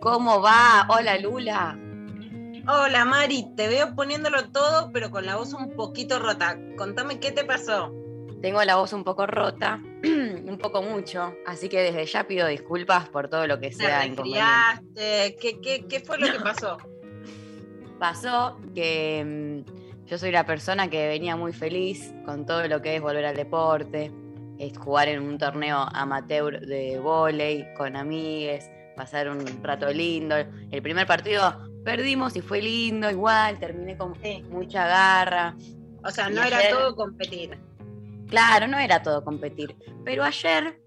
¿Cómo va? Hola, Lula. Hola Mari, te veo poniéndolo todo, pero con la voz un poquito rota. Contame qué te pasó. Tengo la voz un poco rota, un poco mucho, así que desde ya pido disculpas por todo lo que ¿Te sea inconveniente. resfriaste? ¿Qué, qué, qué fue lo que pasó? Pasó que mm, yo soy la persona que venía muy feliz con todo lo que es volver al deporte, es jugar en un torneo amateur de vóley con amigues, pasar un rato lindo. El primer partido perdimos y fue lindo igual, terminé con Sí. mucha garra. O sea, no era todo competir. Claro, no era todo competir. Pero ayer,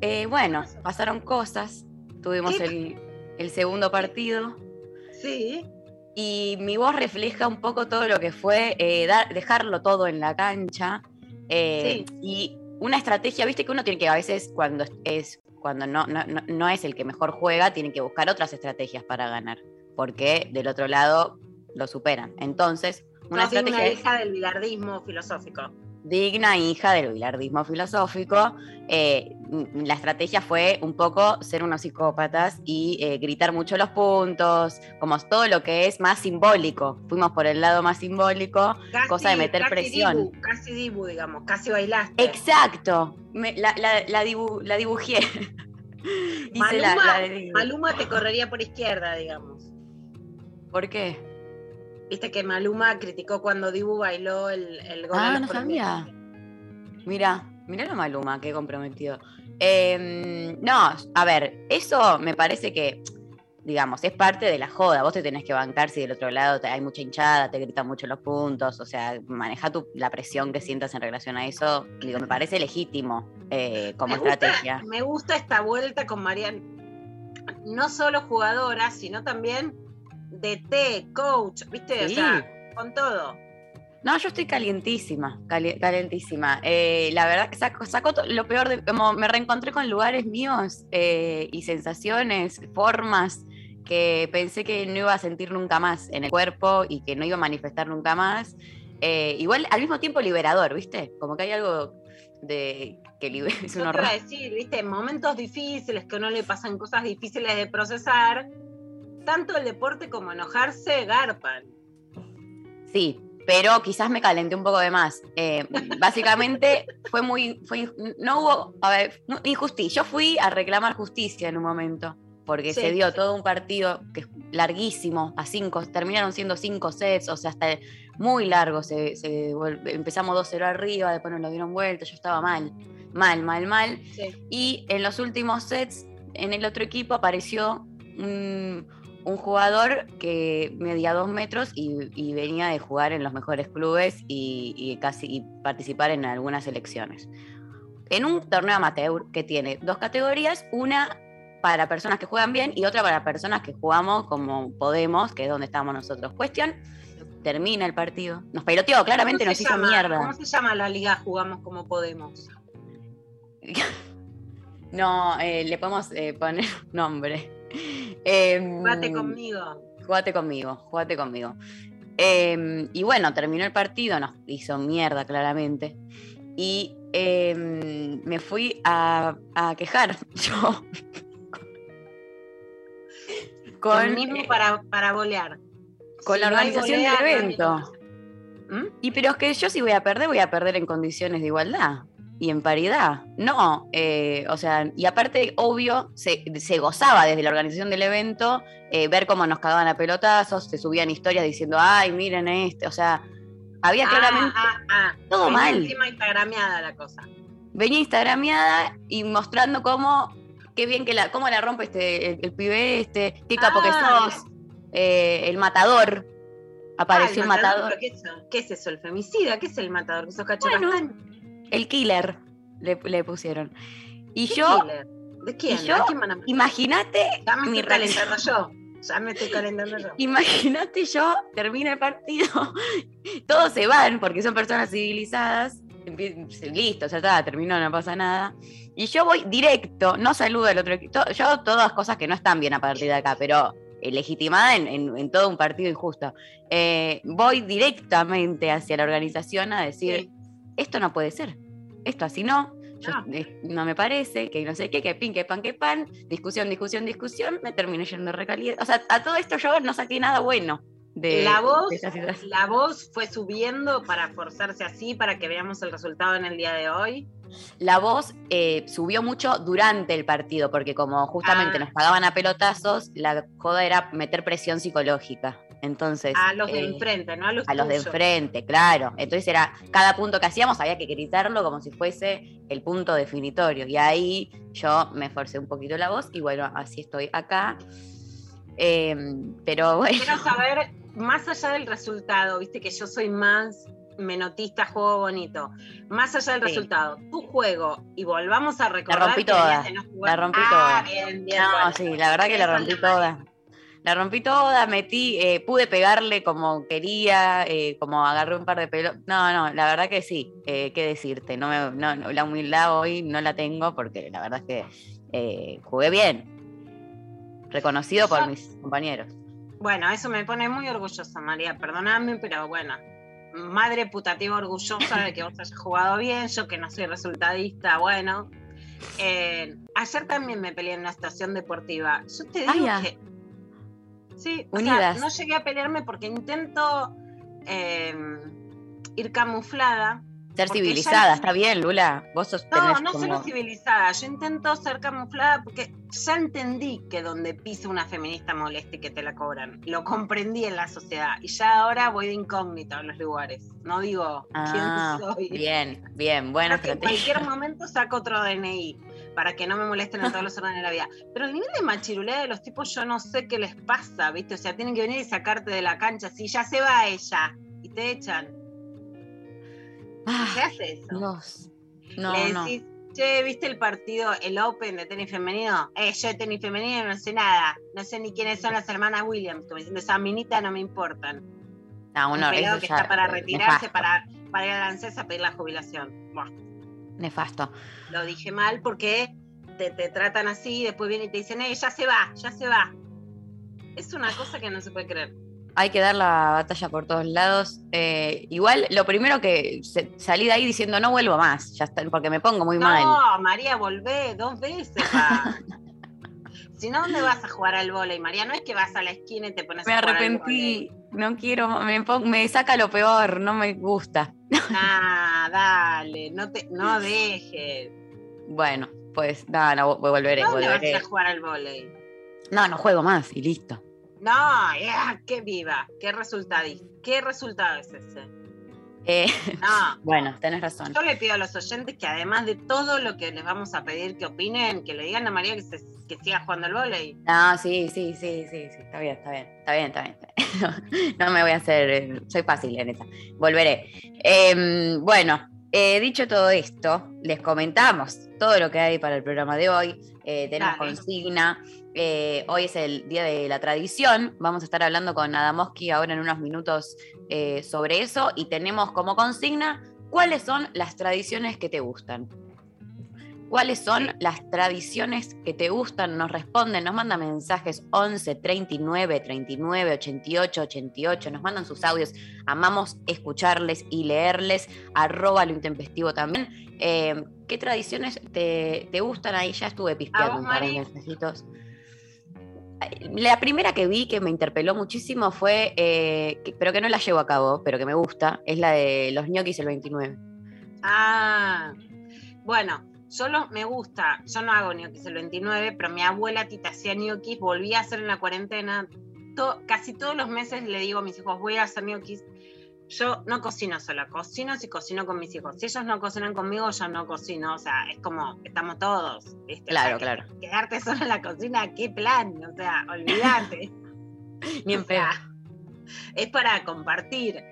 eh, bueno, pasaron cosas. Tuvimos el, el segundo partido Sí. y mi voz refleja un poco todo lo que fue eh, dar- dejarlo todo en la cancha. eh, Y una estrategia, viste que uno tiene que a veces cuando es cuando no, no, no- no es el que mejor juega, tiene que buscar otras estrategias para ganar, porque del otro lado lo superan. Entonces, una digna estrategia es- hija del bilardismo filosófico. Digna hija del bilardismo filosófico. eh, la estrategia fue un poco ser unos psicópatas y eh, gritar mucho los puntos, como todo lo que es más simbólico. Fuimos por el lado más simbólico. Casi, Cosa de meter casi presión. Dibu, casi dibu, digamos, casi bailaste. Exacto. Me- la, la- la dibu- la dibujé. Maluma. Maluma te correría por izquierda, digamos. ¿Por qué? Viste que Maluma criticó cuando Dibu bailó el, el gol. Ah, no sabía. Mira, mira la Maluma, qué comprometido. Eh, no, a ver, eso me parece que, digamos, es parte de la joda. Vos te tenés que bancar si del otro lado te- hay mucha hinchada, te gritan mucho los puntos, o sea, maneja tu, la presión que sientas en relación a eso. Digo, me parece legítimo eh, como me gusta, estrategia. me gusta esta vuelta con Mariana. No solo jugadora, sino también DT, coach, ¿viste? O Sí. sea, con todo. No, yo estoy calientísima, cali- calientísima. Eh, la verdad que saco, saco lo peor de, como me reencontré con lugares míos eh, y sensaciones, formas que pensé que no iba a sentir nunca más en el cuerpo y que no iba a manifestar nunca más. Eh, igual al mismo tiempo liberador, ¿viste? Como que hay algo de que libe- es un horror. decir, ¿viste? En momentos difíciles que a uno le pasan cosas difíciles de procesar, tanto el deporte como enojarse garpan. Sí, pero quizás me calenté un poco de más. Eh, básicamente fue muy, fue, no hubo, a ver, injusticia. Yo fui a reclamar justicia en un momento, porque Sí. se dio todo un partido que es larguísimo, a cinco, terminaron siendo cinco sets, o sea, hasta muy largo, se, empezamos 2-0 arriba, después nos lo dieron vuelta, yo estaba mal, mal, mal, mal. Sí. Y en los últimos sets, en el otro equipo apareció un, un jugador que medía dos metros y, y venía de jugar en los mejores clubes y, y casi y participar en algunas selecciones. En un torneo amateur que tiene dos categorías, una para personas que juegan bien y otra para personas que jugamos como podemos, que es donde estamos nosotros. Cuestión, termina el partido. Nos peloteó, claramente ¿Cómo nos hizo mierda. ¿Cómo se llama la liga Jugamos como podemos? No, eh, le podemos eh, poner nombre. Em, Jugate conmigo. Jugate conmigo, jugate conmigo. Em, y bueno, terminó el partido, nos hizo mierda claramente. Y em, me fui a, a quejar yo. con, El mismo eh, para, para bolear. con la no organización del evento. ¿Mm? Y pero es que yo si voy a perder, voy a perder en condiciones de igualdad y en paridad. No, eh, o sea, y aparte, obvio, se, se gozaba desde la organización del evento, eh, ver cómo nos cagaban a pelotazos, se subían historias diciendo, ay, miren este, o sea, Había claramente, Ah, ah, ah. todo Venía mal. Encima instagrameada la cosa. venía instagrameada y mostrando cómo, qué bien que la, cómo la rompe este, el, el pibe este, qué capo Ah, que sos, eh, el matador. Apareció Ah, el matador. ¿pero ¿Qué es, eso? ¿Qué es eso? ¿El femicida? ¿Qué es el matador? ¿Que sos cacho Bueno? El killer le, le pusieron. Y ¿Qué yo, killer? ¿De quién? y yo, ¿A quién van a matar? imagínate Ya me mi estoy calentando yo. Ya me estoy calentando yo. Imagínate yo, termina el partido, todos se van porque son personas civilizadas, listo, ya está, terminó, no pasa nada. Y yo voy directo, no saludo al otro equipo, yo todas cosas que no están bien a partir de acá, pero eh, legitimada en, en- en todo un partido injusto. Eh, voy directamente hacia la organización a decir, Sí. Esto no puede ser, esto así no. yo- No. eh, no me parece, que no sé qué, que pin, que pan, que pan, discusión, discusión, discusión, me terminé yendo recaliente. O sea, a todo esto yo no saqué nada bueno de la voz, de la voz fue subiendo para forzarse así, para que veamos el resultado en el día de hoy. La voz eh, subió mucho durante el partido, porque como justamente Ah. nos pagaban a pelotazos, la joda era meter presión psicológica. Entonces, A los de eh, enfrente, no a los a los de enfrente, claro. Entonces era cada punto que hacíamos había que gritarlo como si fuese el punto definitorio. Y ahí yo me esforcé un poquito la voz y bueno, así estoy acá. Em, pero bueno, Quiero saber, más allá del resultado, viste que yo soy más menotista, juego bonito. Más allá del Sí. resultado, tu juego, y volvamos a recordar rompí que toda, la rompí ah, toda. Bien, bien, no, bueno. sí, la verdad que la rompí la toda. La rompí toda, metí, eh, pude pegarle como quería, eh, como agarré un par de pelos. No, no, la verdad que sí, eh, qué decirte. No me, no, no, la humildad hoy no la tengo porque la verdad es que jugué bien. Reconocido por mis compañeros. Bueno, eso me pone muy orgullosa, María, perdóname, pero bueno. Madre putativa orgullosa de que vos hayas jugado bien, yo que no soy resultadista, bueno. Eh, ayer también me peleé en una estación deportiva. Yo te digo Ah, que. Sí, o Unidas. sea, no llegué a pelearme porque intento eh, ir camuflada. Ser civilizada, ya- está bien, Lula. Vos sos No, no como- solo civilizada, yo intento ser camuflada porque ya entendí que donde pisa una feminista moleste que te la cobran. Lo comprendí en la sociedad y ya ahora voy de incógnito a los lugares. No digo Ah, quién soy. Bien, bien, que en cualquier momento saco otro DNI para que no me molesten en todos los órdenes de la vida. Pero el nivel de machirulea de los tipos yo no sé qué les pasa, ¿viste? O sea, tienen que venir y sacarte de la cancha así, ya se va ella y te echan. Ah, Se hace eso. Dios. No, Le no. decís, che, ¿viste el partido, el Open de tenis femenino? Eh, yo de tenis femenino no sé nada. No sé ni quiénes son las hermanas Williams. Como diciendo, esa minita no me importan. No, Un no, eso que está para retirarse, para, para ir a la ANSES a pedir la jubilación. Buah, Nefasto. lo dije mal porque te, te tratan así y después vienen y te dicen, eh, ya se va, ya se va. Es una cosa que no se puede creer. Hay que dar la batalla por todos lados. Eh, igual, lo primero que se- salí de ahí diciendo no vuelvo más, ya está, porque me pongo muy mal. No, María, volvé dos veces. si no, ¿dónde vas a jugar al vóley, María? No es que vas a la esquina y te pones Me a jugar al arrepentí, no quiero, me, me saca lo peor, no me gusta. Nah, dale, no te, no dejes. Bueno, pues nada, no, vo- volveré, ¿Dónde vas a ir volveré. a jugar al vóley? No, no juego más y listo. No, ya, qué viva, qué resultado, qué resultado es ese. Eh, No, bueno, tenés razón. yo le pido a los oyentes que además de todo lo que les vamos a pedir que opinen, que le digan a María que, se- que siga jugando al vóley. No, sí, sí, sí, sí, sí, está bien, está bien, está bien, está bien. No, no me voy a hacer, eh, soy fácil en esa. Volveré. Em, bueno, eh, dicho todo esto, les comentamos todo lo que hay para el programa de hoy. Tenemos Dale. consigna. Eh, hoy es el día de la tradición. Vamos a estar hablando con Adamoski ahora en unos minutos eh, sobre eso. Y tenemos como consigna cuáles son las tradiciones que te gustan. ¿Cuáles son las tradiciones que te gustan? Nos responden, nos mandan mensajes 11 39 39 88 88, nos mandan sus audios. Amamos escucharles y leerles. Arroba lo intempestivo también. Eh, ¿Qué tradiciones te, te gustan? Ahí ya estuve pispeando un par de mensajitos. La primera que vi que me interpeló muchísimo fue, eh, pero que no la llevo a cabo, pero que me gusta, es la de los ñoquis el 29. Ah, bueno, yo lo- me gusta, yo no hago ñoquis el 29, pero mi abuela Tita hacía ñoquis, volví a hacer en la cuarentena. Casi todos los meses le digo a mis hijos, voy a hacer ñoquis. Yo no cocino sola, cocino si cocino con mis hijos. Si ellos no cocinan conmigo, yo no cocino. O sea, es como, estamos todos. ¿viste? O Claro, sea, claro. Quedarte sola en la cocina, qué plan. O sea, olvídate. Ni en es para compartir.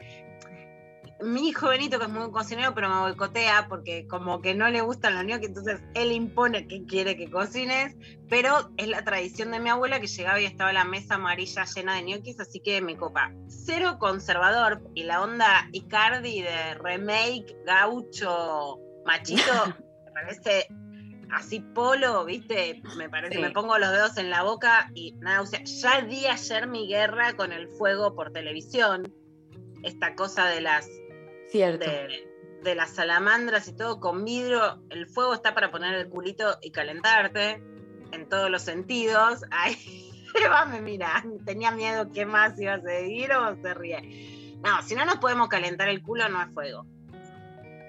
Mi hijo Benito, que es muy cocinero, pero me boicotea porque como que no le gustan los gnocchi, entonces él impone que quiere que cocines, pero es la tradición de mi abuela que llegaba y estaba la mesa amarilla llena de ñoquis, así que me copa. Cero conservador y la onda Icardi de remake gaucho machito, me parece así polo, ¿viste? Me parece, Sí. me pongo los dedos en la boca y nada, o sea, ya di ayer mi guerra con el fuego por televisión, esta cosa de las Cierto. de, de las salamandras y todo con vidrio, el fuego está para poner el culito y calentarte en todos los sentidos. Ay, Eva me mira, tenía miedo qué más iba a seguir o se ríe. No, si no nos podemos calentar el culo, no es fuego.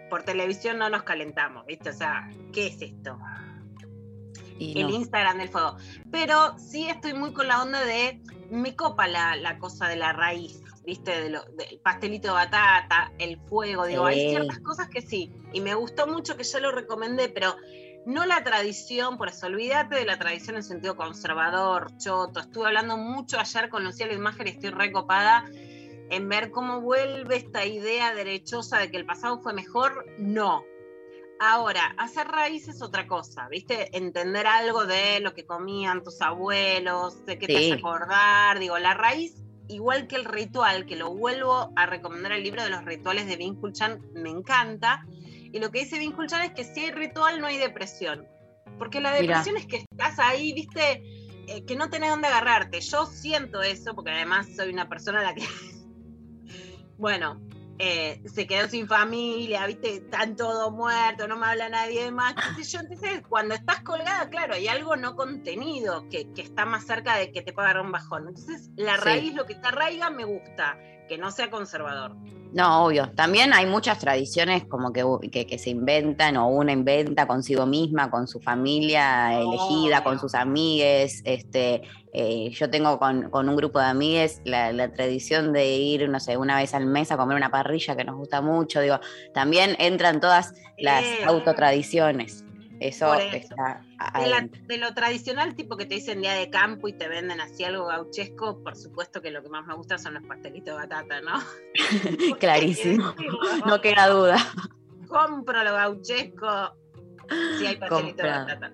Por televisión no nos calentamos, ¿viste? O sea, ¿qué es esto? Y el no. Instagram del fuego. Pero sí estoy muy con la onda de, me copa la, la cosa de la raíz, ¿viste? De lo- del pastelito de batata, el fuego, digo, hay ciertas cosas que sí. Y me gustó mucho que yo lo recomendé, pero no la tradición, por eso olvídate de la tradición en sentido conservador, choto. Estuve hablando mucho ayer con Lucía Imagen y estoy recopada en ver cómo vuelve esta idea derechosa de que el pasado fue mejor. No, Ahora, hacer raíz es otra cosa, ¿viste? Entender algo de lo que comían tus abuelos, de qué te Sí. hace acordar. Digo, la raíz, igual que el ritual, que lo vuelvo a recomendar el libro de los rituales de Vin Chan, me encanta. Y lo que dice Vin Chan es que si hay ritual no hay depresión. Porque la Mirá. depresión es que estás ahí, ¿viste? Eh, que no tenés dónde agarrarte. Yo siento eso, porque además soy una persona a la que. bueno, eh, se quedó sin familia, viste, están todos muertos, no me habla nadie más, qué sé yo. Entonces, cuando estás colgada, claro, hay algo no contenido que, que está más cerca de que te pueda agarrar un bajón. Entonces, la Sí. raíz, lo que te arraiga, me gusta, que no sea conservador. No, obvio. También hay muchas tradiciones como que, que, que se inventan o una inventa consigo misma, con su familia elegida, con sus amigues. Este, eh, yo tengo con, con un grupo de amigues la, la tradición de ir, no sé, una vez al mes a comer una parrilla que nos gusta mucho. Digo, también entran todas las Eh. autotradiciones. Eso, está De, la- de lo tradicional, tipo que te dicen día de campo y te venden así algo gauchesco, por supuesto que lo que más me gusta son los pastelitos de batata, ¿no? Clarísimo. No queda duda. compro lo gauchesco si hay pastelito de batata.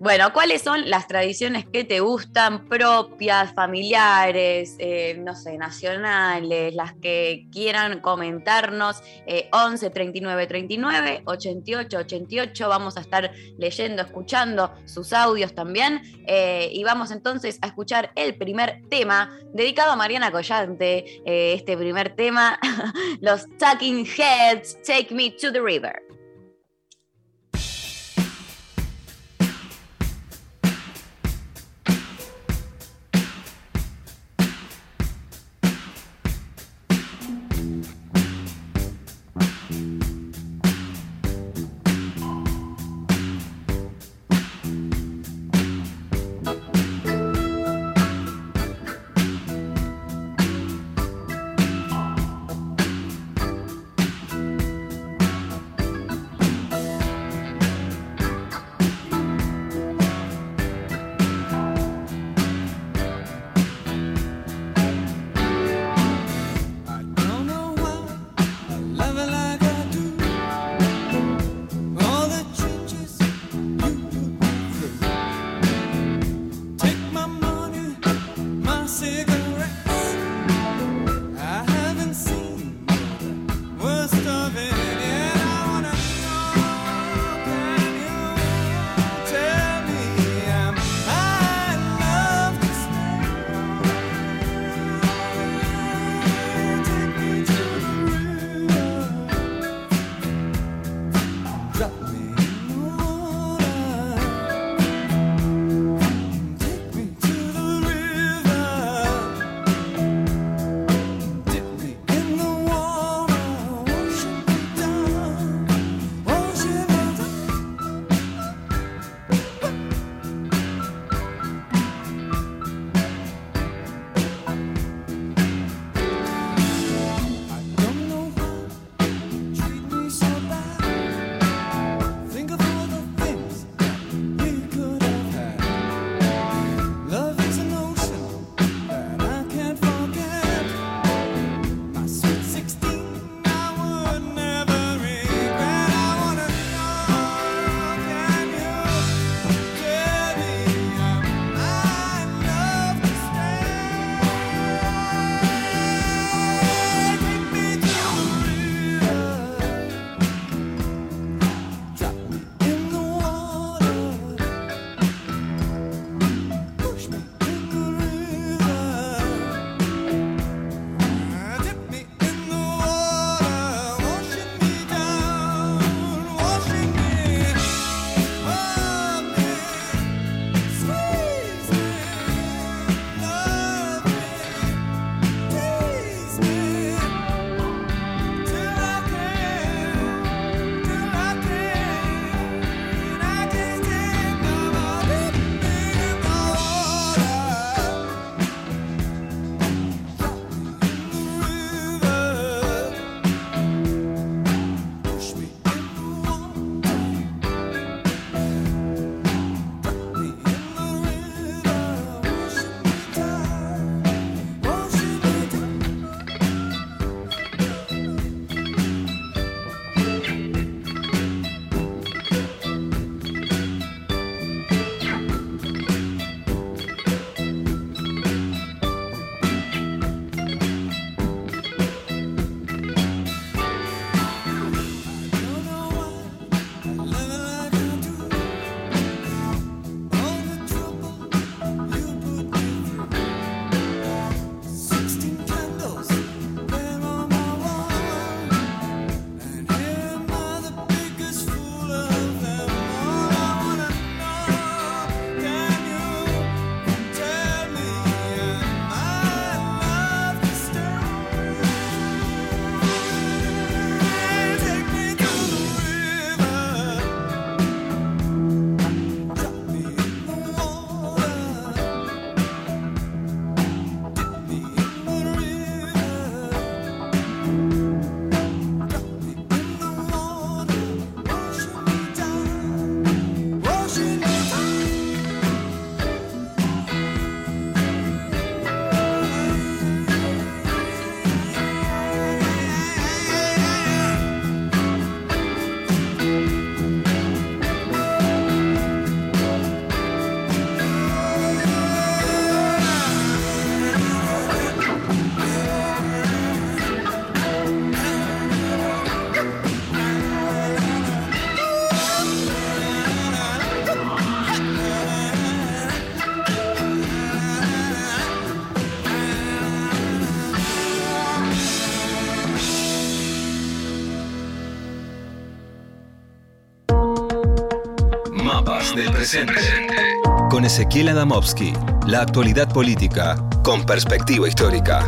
Bueno, ¿cuáles son las tradiciones que te gustan, propias, familiares, eh, no sé, nacionales, las que quieran comentarnos? Eh, 11 39 39 88 88. Vamos a estar leyendo, escuchando sus audios también. Eh, y vamos entonces a escuchar el primer tema dedicado a Mariana Collante. Eh, este primer tema, los Talking Heads, Take Me to the River. Presente. Con Ezequiel Adamovsky, la actualidad política con perspectiva histórica.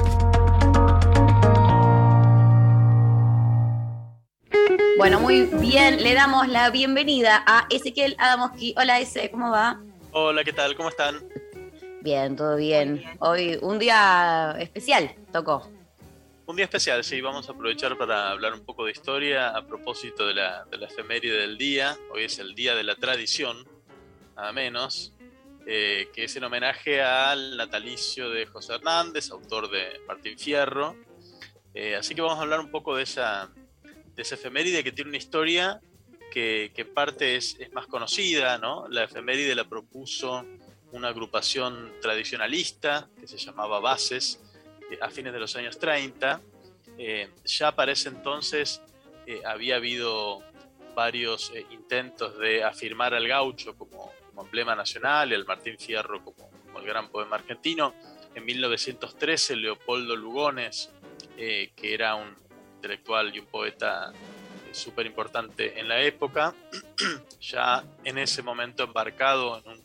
Bueno, muy bien, le damos la bienvenida a Ezequiel Adamovsky. Hola, Eze, ¿cómo va? Hola, ¿qué tal? ¿Cómo están? Bien, todo bien. Hoy un día especial tocó. Un día especial, sí, vamos a aprovechar para hablar un poco de historia a propósito de la, de la efeméride del día. Hoy es el Día de la Tradición, nada menos, eh, que es en homenaje al natalicio de José Hernández, autor de Martín Fierro. Eh, así que vamos a hablar un poco de esa, de esa efeméride que tiene una historia que, parte es, más conocida, ¿no? La efeméride la propuso una agrupación tradicionalista que se llamaba Bases, a fines de los años 30. Eh, ya para ese entonces eh, había habido varios eh, intentos de afirmar al gaucho como, como, emblema nacional al Martín Fierro como, como, el gran poema argentino. En 1913 Leopoldo Lugones, que era un intelectual y un poeta súper importante en la época, ya en ese momento embarcado en un,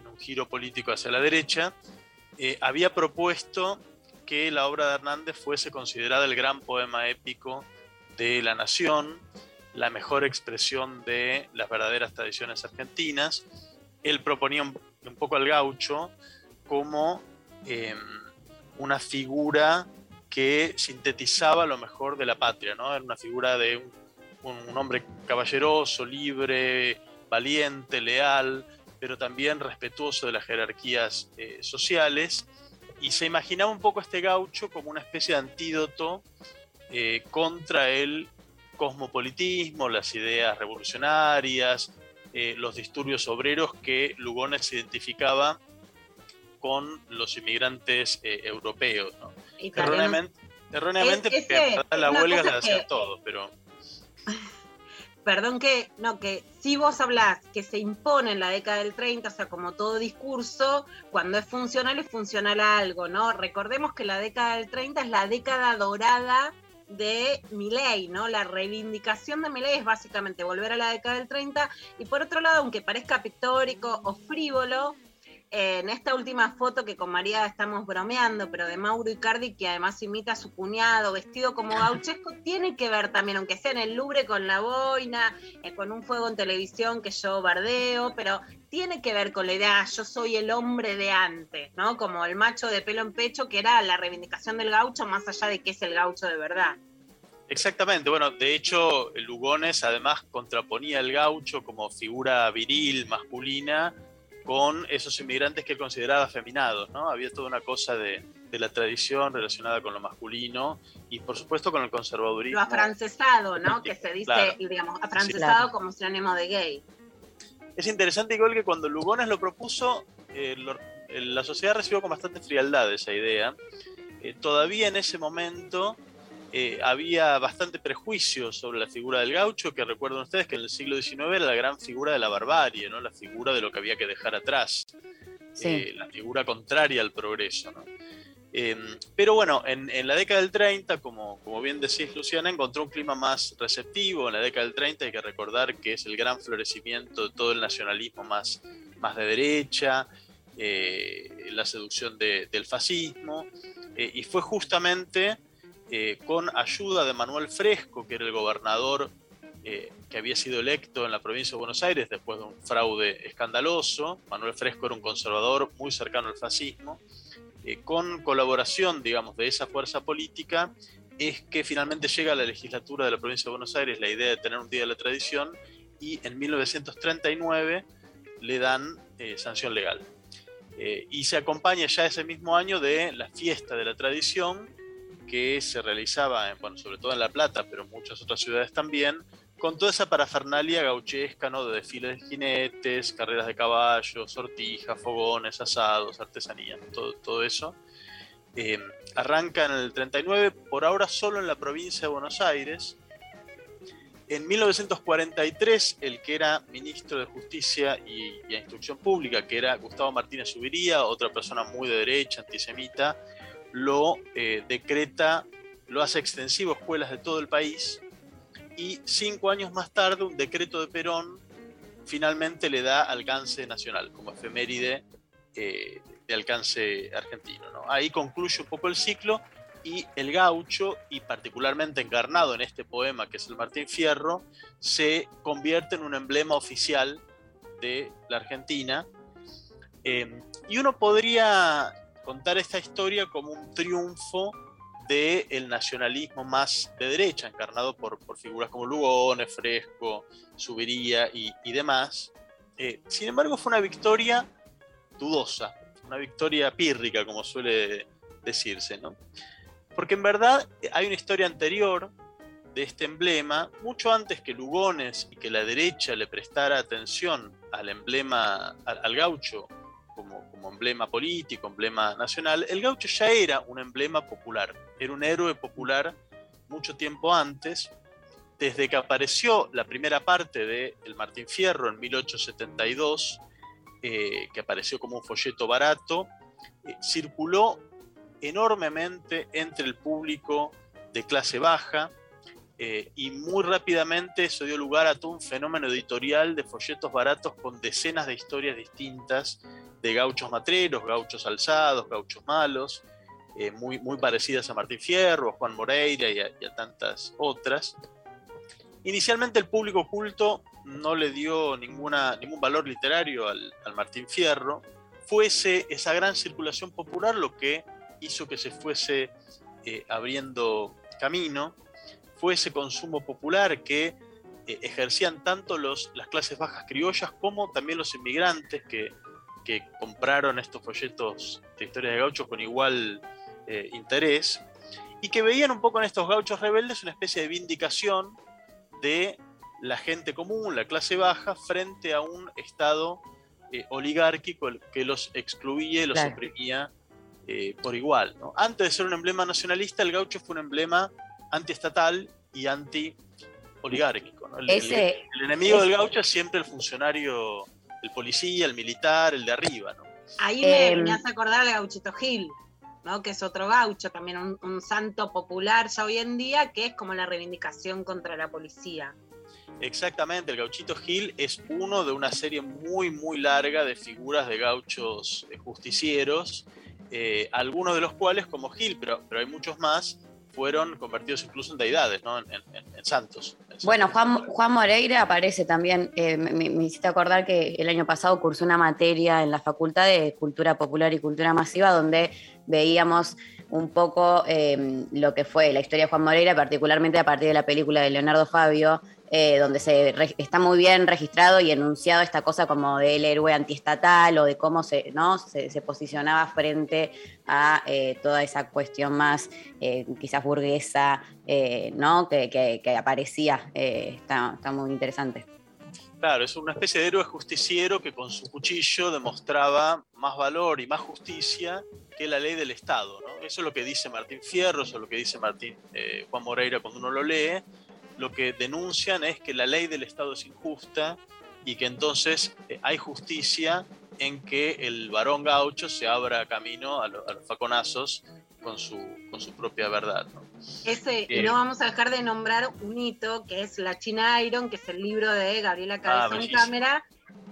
en un giro político hacia la derecha, había propuesto que la obra de Hernández fuese considerada el gran poema épico de la nación, la mejor expresión de las verdaderas tradiciones argentinas. Él proponía un, poco al gaucho como eh, una figura que sintetizaba lo mejor de la patria, ¿no? Era una figura de un hombre caballeroso, libre, valiente, leal, pero también respetuoso de las jerarquías eh, sociales y se imaginaba un poco a este gaucho como una especie de antídoto eh, contra el cosmopolitismo, las ideas revolucionarias, eh, los disturbios obreros que Lugones identificaba con los inmigrantes eh, europeos. ¿no? Erróneamente, erróneamente es, porque la huelga la hacían todos, pero perdón que, no, que si vos hablás que se impone en la década del 30, o sea, como todo discurso, cuando es funcional es funcional a algo, ¿no? Recordemos que la década del 30 es la década dorada de Milei, ¿no? La reivindicación de Milei es básicamente volver a la década del 30 y por otro lado, aunque parezca pictórico o frívolo, en esta última foto que con María estamos bromeando, pero de Mauro Icardi, que además imita a su cuñado vestido como gauchesco, tiene que ver también, aunque sea en el Louvre con la boina, eh, con un fuego en televisión que yo bardeo, pero tiene que ver con la idea, yo soy el hombre de antes, ¿no? Como el macho de pelo en pecho, que era la reivindicación del gaucho, más allá de que es el gaucho de verdad. Exactamente, bueno, de hecho, Lugones además contraponía al gaucho como figura viril, masculina, con esos inmigrantes que él consideraba afeminados, ¿no? Había toda una cosa de, de, la tradición relacionada con lo masculino y por supuesto con el conservadurismo. Lo afrancesado, ¿no? Que se dice, claro. digamos, afrancesado sí. como sinónimo de gay. Es interesante igual que cuando Lugones lo propuso, eh, lo, la sociedad recibió con bastante frialdad esa idea. Eh, todavía en ese momento eh, había bastante prejuicio sobre la figura del gaucho, que recuerden ustedes que en el siglo XIX era la gran figura de la barbarie, ¿no? la figura de lo que había que dejar atrás, sí. eh, la figura contraria al progreso. ¿no? Eh, pero bueno, en, en, la década del 30, como, como bien decís Luciana, encontró un clima más receptivo. En la década del 30 hay que recordar que es el gran florecimiento de todo el nacionalismo más, más de derecha, eh, la seducción de, del fascismo, eh, y fue justamente eh, con ayuda de Manuel Fresco, que era el gobernador eh, que había sido electo en la provincia de Buenos Aires después de un fraude escandaloso. Manuel Fresco era un conservador muy cercano al fascismo. Eh, con colaboración, digamos, de esa fuerza política, es que finalmente llega a la legislatura de la provincia de Buenos Aires la idea de tener un día de la tradición y en 1939 le dan eh, sanción legal. Y se acompaña ya ese mismo año de la fiesta de la tradición, que se realizaba, en, bueno, sobre todo en La Plata, pero en muchas otras ciudades también, con toda esa parafernalia gauchesca, ¿no? De desfiles de jinetes, carreras de caballos, sortijas, fogones, asados, artesanías, todo, todo eso. Eh, arranca en el 39, por ahora solo en la provincia de Buenos Aires. En 1943, el que era ministro de Justicia y, y Instrucción Pública, que era Gustavo Martínez Subiría, otra persona muy de derecha, antisemita, lo eh, decreta, lo hace extensivo a escuelas de todo el país y cinco años más tarde un decreto de Perón finalmente le da alcance nacional, como efeméride eh, de alcance argentino. ¿no? Ahí concluye un poco el ciclo y el gaucho, y particularmente encarnado en este poema que es el Martín Fierro, se convierte en un emblema oficial de la Argentina. Eh, y uno podría contar esta historia como un triunfo del nacionalismo más de derecha, encarnado por, por figuras como Lugones, Fresco, Subiría y, y demás. Eh, sin embargo, fue una victoria dudosa, una victoria pírrica, como suele decirse, ¿no? Porque en verdad hay una historia anterior de este emblema, mucho antes que Lugones y que la derecha le prestara atención al emblema, al gaucho como, como, emblema político, emblema nacional, el gaucho ya era un emblema popular, era un héroe popular mucho tiempo antes, desde que apareció la primera parte de El Martín Fierro en 1872, eh, que apareció como un folleto barato, eh, circuló enormemente entre el público de clase baja eh, y muy rápidamente eso dio lugar a todo un fenómeno editorial de folletos baratos con decenas de historias distintas de gauchos matreros, gauchos alzados, gauchos malos, eh, muy, muy parecidas a Martín Fierro, a Juan Moreira y a, tantas otras. Inicialmente el público oculto no le dio ninguna, ningún valor literario al, Martín Fierro. Fue ese, esa gran circulación popular lo que hizo que se fuese eh, abriendo camino. Fue ese consumo popular que eh, ejercían tanto los, las clases bajas criollas como también los inmigrantes que, que compraron estos folletos de historia de gauchos con igual eh, interés y que veían un poco en estos gauchos rebeldes una especie de vindicación de la gente común, la clase baja, frente a un Estado eh, oligárquico que los excluía y los Claro. oprimía eh, por igual. ¿no? Antes de ser un emblema nacionalista, el gaucho fue un emblema antiestatal y anti-oligárquico. ¿no? El, el- Ese, el enemigo ese- del gaucho es siempre el funcionario, el policía, el militar, el de arriba. ¿no? Ahí me, Em, me hace acordar al gauchito Gil, ¿no? que es otro gaucho, también un, un santo popular ya hoy en día, que es como la reivindicación contra la policía. Exactamente, el gauchito Gil es uno de una serie muy, muy larga de figuras de gauchos eh, justicieros, eh, algunos de los cuales, como Gil, pero, pero hay muchos más, fueron convertidos incluso en deidades, ¿no? en, en- en santos. en Bueno. Juan, Juan Moreira aparece también, eh, me, me- hiciste acordar que el año pasado cursó una materia en la Facultad de Cultura Popular y Cultura Masiva donde veíamos un poco eh, lo que fue la historia de Juan Moreira, particularmente a partir de la película de Leonardo Fabio, eh, donde se está muy bien registrado y enunciado esta cosa como del héroe antiestatal o de cómo se, ¿no? se, se posicionaba frente a eh, toda esa cuestión más eh, quizás burguesa, eh, ¿no? que, que- que aparecía. eh, está, está muy interesante. Claro, es una especie de héroe justiciero que con su cuchillo demostraba más valor y más justicia que la ley del Estado. ¿no? Eso es lo que dice Martín Fierro, eso es lo que dice Martín eh, Juan Moreira cuando uno lo lee. Lo que denuncian es que la ley del Estado es injusta y que entonces eh, hay justicia en que el varón gaucho se abra camino a, lo- a los faconazos con su, con su propia verdad. ¿no? Ese, y Eh. no vamos a dejar de nombrar un hito, que es La China Iron, que es el libro de Gabriela Cabezón Ah. Cámara,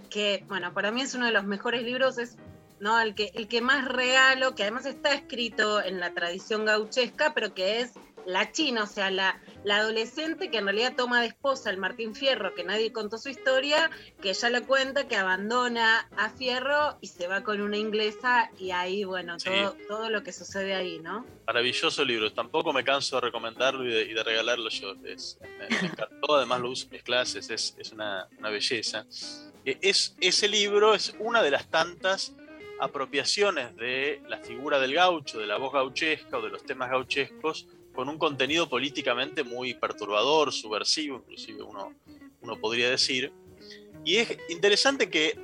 que, bueno, para mí es uno de los mejores libros, es ¿no? el, que, el que más regalo, que además está escrito en la tradición gauchesca, pero que es la china, o sea, la, la adolescente que en realidad toma de esposa al Martín Fierro, que nadie contó su historia, que ella le cuenta que abandona a Fierro y se va con una inglesa y ahí, bueno, Sí. todo, todo lo que sucede ahí, ¿no? Maravilloso libro, tampoco me canso de recomendarlo y de, y de regalarlo yo. Es- me, me encantó, además lo uso en mis clases, es, es una, una belleza. Eh, Es, ese libro es una de las tantas apropiaciones de la figura del gaucho, de la voz gauchesca o de los temas gauchescos, con un contenido políticamente muy perturbador, subversivo, inclusive uno, uno podría decir. Y es interesante que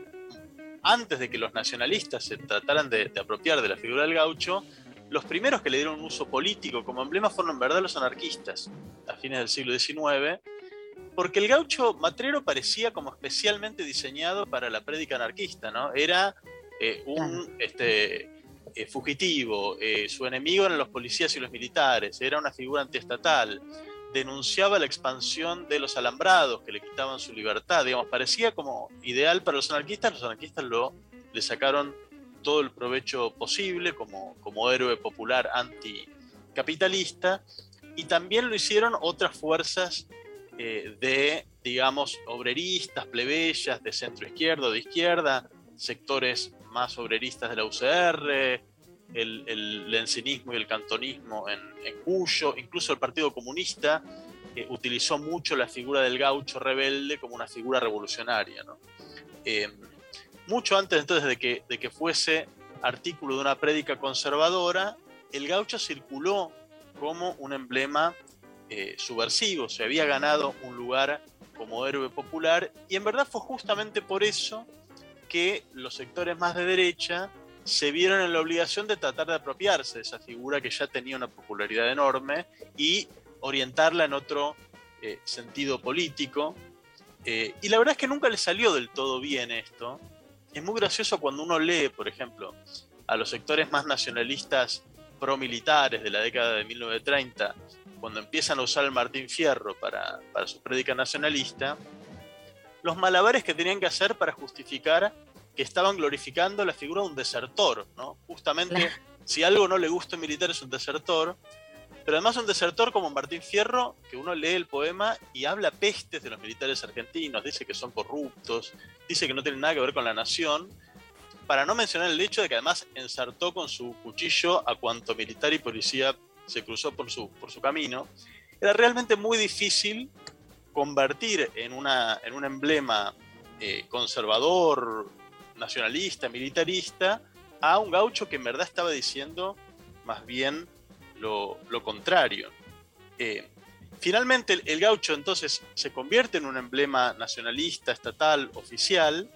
antes de que los nacionalistas se trataran de, de apropiar de la figura del gaucho, los primeros que le dieron un uso político como emblema fueron en verdad los anarquistas, a fines del siglo XIX, porque el gaucho matrero parecía como especialmente diseñado para la prédica anarquista, ¿no? Era eh, un este, eh, fugitivo, eh, su enemigo eran los policías y los militares, era una figura antiestatal, denunciaba la expansión de los alambrados que le quitaban su libertad. Digamos, parecía como ideal para los anarquistas, los anarquistas lo, le sacaron todo el provecho posible como, como héroe popular anticapitalista y también lo hicieron otras fuerzas eh, de, digamos, obreristas, plebeyas, de centro izquierdo, de izquierda, sectores más obreristas de la UCR, el, el lencinismo y el cantonismo en, Cuyo, incluso el Partido Comunista utilizó mucho la figura del gaucho rebelde como una figura revolucionaria. Eh, mucho antes entonces de que, de que fuese artículo de una prédica conservadora, el gaucho circuló como un emblema eh, subversivo, se había ganado un lugar como héroe popular y en verdad fue justamente por eso que los sectores más de derecha se vieron en la obligación de tratar de apropiarse de esa figura que ya tenía una popularidad enorme y orientarla en otro eh, sentido político. Eh, y la verdad es que nunca le salió del todo bien esto. Es muy gracioso cuando uno lee, por ejemplo, a los sectores más nacionalistas pro-militares de la década de 1930, cuando empiezan a usar el Martín Fierro para, para su prédica nacionalista, los malabares que tenían que hacer para justificar que estaban glorificando la figura de un desertor, ¿no? Justamente, si algo no le gusta a un militar es un desertor, pero además un desertor como Martín Fierro, que uno lee el poema y habla pestes de los militares argentinos, dice que son corruptos, dice que no tienen nada que ver con la nación, para no mencionar el hecho de que además ensartó con su cuchillo a cuanto militar y policía se cruzó por su, por su camino, era realmente muy difícil convertir en, una, en un emblema eh, conservador, nacionalista, militarista, a un gaucho que en verdad estaba diciendo más bien lo, contrario. Eh, finalmente el, gaucho entonces se convierte en un emblema nacionalista, estatal, oficial,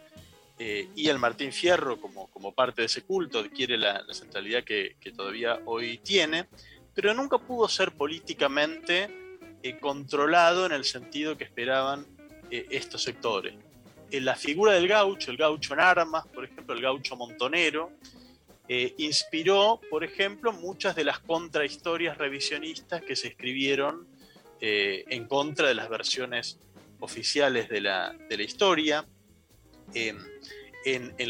eh, y el Martín Fierro como, como, parte de ese culto adquiere la, centralidad que, todavía hoy tiene, pero nunca pudo ser políticamente eh, controlado en el sentido que esperaban estos sectores la figura del gaucho, el gaucho en armas, por ejemplo, el gaucho montonero, eh, inspiró, por ejemplo, muchas de las contrahistorias revisionistas que se escribieron eh, en contra de las versiones oficiales de la, historia. en,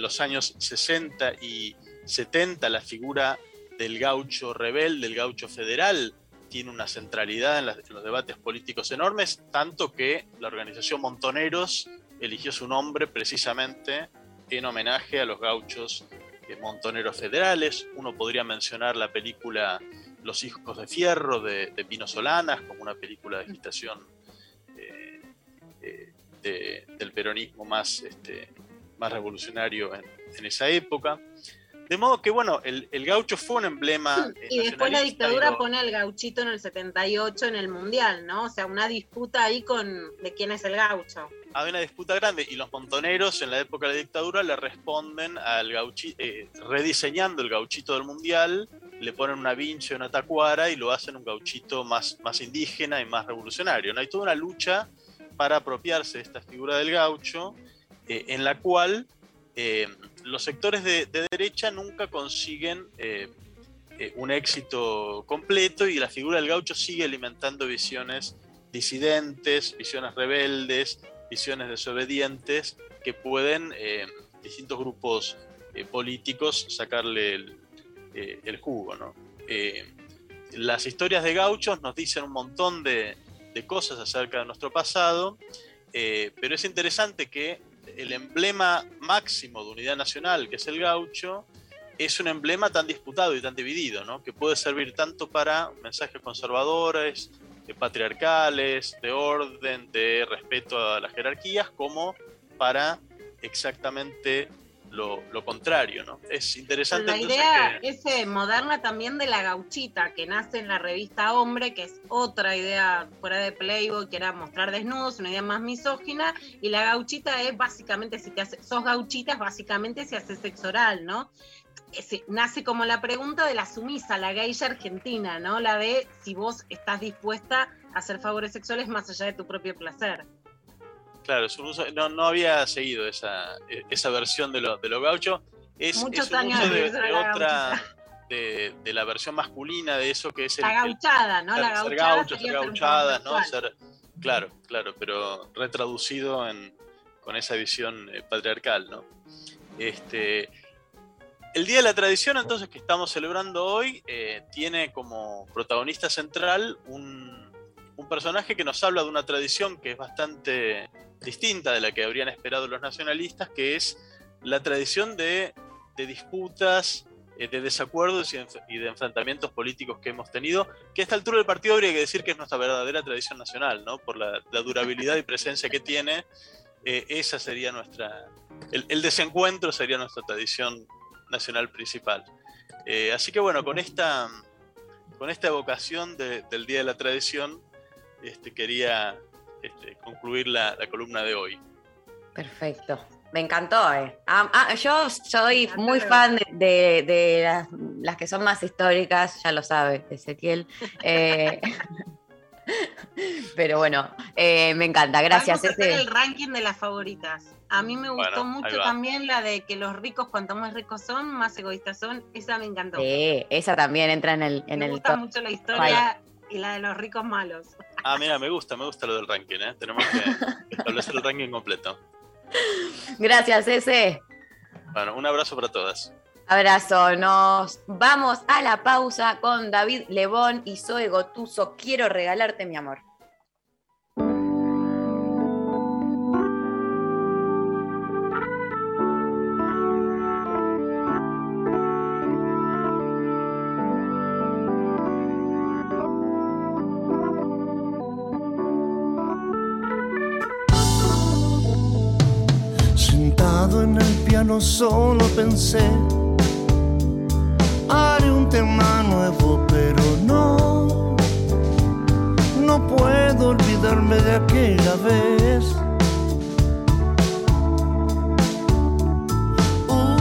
los años 60 y 70 la figura del gaucho rebelde, del gaucho federal, tiene una centralidad en, los debates políticos enormes, tanto que la organización Montoneros eligió su nombre precisamente en homenaje a los gauchos montoneros federales. Uno podría mencionar la película Los hijos de fierro de, Pino Solanas como una película de agitación eh, eh, del peronismo más, este, más revolucionario en, esa época. De modo que, bueno, el, gaucho fue un emblema. y después la dictadura pone al gauchito en el 78 en el Mundial, ¿no? O sea, una disputa ahí con de quién es el gaucho había una disputa grande y los montoneros en la época de la dictadura le responden al gauchito, eh, rediseñando el gauchito del mundial, le ponen una vincha y una tacuara y lo hacen un gauchito más, más indígena y más revolucionario. ¿no? Hay toda una lucha para apropiarse de esta figura del gaucho, eh, en la cual eh, los sectores de, de, derecha nunca consiguen un éxito completo y la figura del gaucho sigue alimentando visiones disidentes, visiones rebeldes, visiones desobedientes que pueden eh, distintos grupos eh, políticos sacarle el, eh, jugo. las historias de gauchos nos dicen un montón de, cosas acerca de nuestro pasado, pero es interesante que el emblema máximo de unidad nacional, que es el gaucho, es un emblema tan disputado y tan dividido, que puede servir tanto para mensajes conservadores, patriarcales, de orden, de respeto a las jerarquías, como para exactamente lo, contrario, ¿no? Es interesante. La idea es eh, moderna también de la gauchita, que nace en la revista Hombre, que es otra idea fuera de Playboy, que era mostrar desnudos, una idea más misógina, y la gauchita es básicamente, si te haces, sos gauchita, básicamente si haces sexo oral, ¿no? nace como la pregunta de la sumisa, la geisha argentina, ¿no? La de si vos estás dispuesta a hacer favores sexuales más allá de tu propio placer. Claro, no, no había seguido esa, esa versión de lo, de lo gaucho. Es, Muchos un años uso de, otra, de, de la versión masculina de eso que es el, La el- gauchada, ¿no? La ser- gaucho, ser gauchada, ¿no? Ser, claro, claro, pero retraducido en, con esa visión eh, patriarcal, ¿no? Este, el Día de la Tradición, entonces, que estamos celebrando hoy, eh, tiene como protagonista central un, un personaje que nos habla de una tradición que es bastante distinta de la que habrían esperado los nacionalistas, que es la tradición de, disputas, eh, de desacuerdos y, de enfrentamientos políticos que hemos tenido, que a esta altura del partido habría que decir que es nuestra verdadera tradición nacional, ¿no? Por la, durabilidad y presencia que tiene, eh, esa sería nuestra, el, desencuentro sería nuestra tradición nacional principal. Eh, así que bueno, con esta, con esta evocación de- del Día de la Tradición, este, quería este, concluir la, la columna de hoy. Perfecto. Me encantó, eh. Ah, ah, yo soy muy fan de, de- de las, las que son más históricas, ya lo sabe, Ezequiel. Eh, pero bueno, eh, me encanta, gracias. Vamos a hacer Ese- el ranking de las favoritas. A mí me gustó Bueno, mucho también la de que los ricos, cuanto más ricos son, más egoístas son. Esa me encantó. Sí, esa también entra en el, en me el gusta top. mucho la historia y la de los ricos malos. Ah, mira, me gusta, me gusta lo del ranking, ¿eh? Tenemos que establecer el ranking completo. Gracias, ese. Bueno, un abrazo para todas. Abrazo, nos vamos a la pausa con David Lebón y Zoe Gotuso. Quiero regalarte mi amor. En el piano solo pensé, haré un tema nuevo, pero no, no puedo olvidarme de aquella vez. Uh.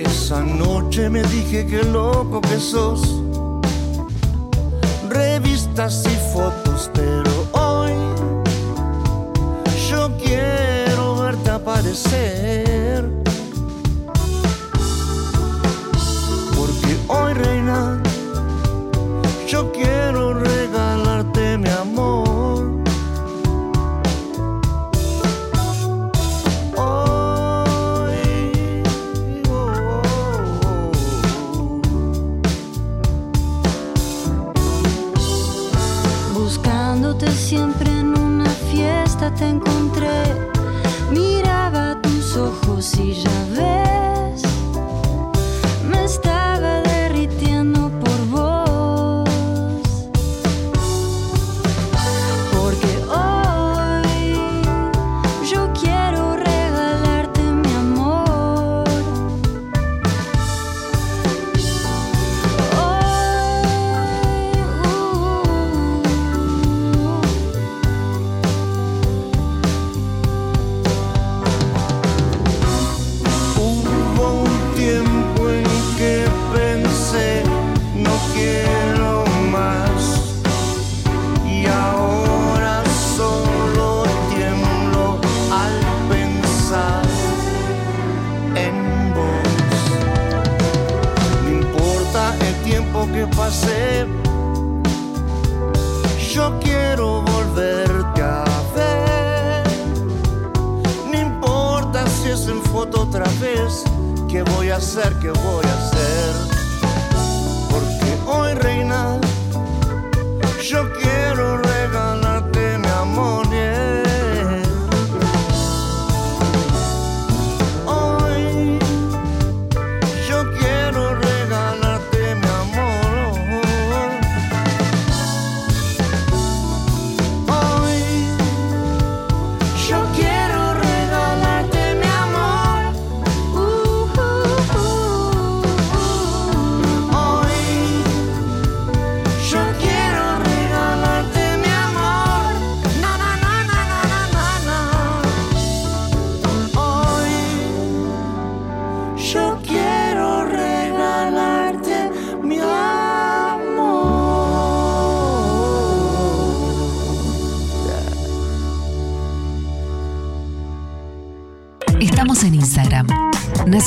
Esa noche me dije que loco que sos revistas y fotos, pero hoy yo quiero verte aparecer.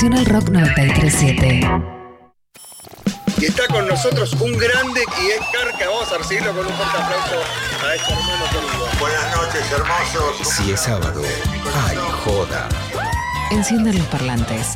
Nacional Rock 937. Y está con nosotros un grande y es Carca. Vamos a recibirlo con un fuerte aplauso a este hermano querido. Buenas noches, hermosos. Si es sábado, hay joda. Enciendan los parlantes.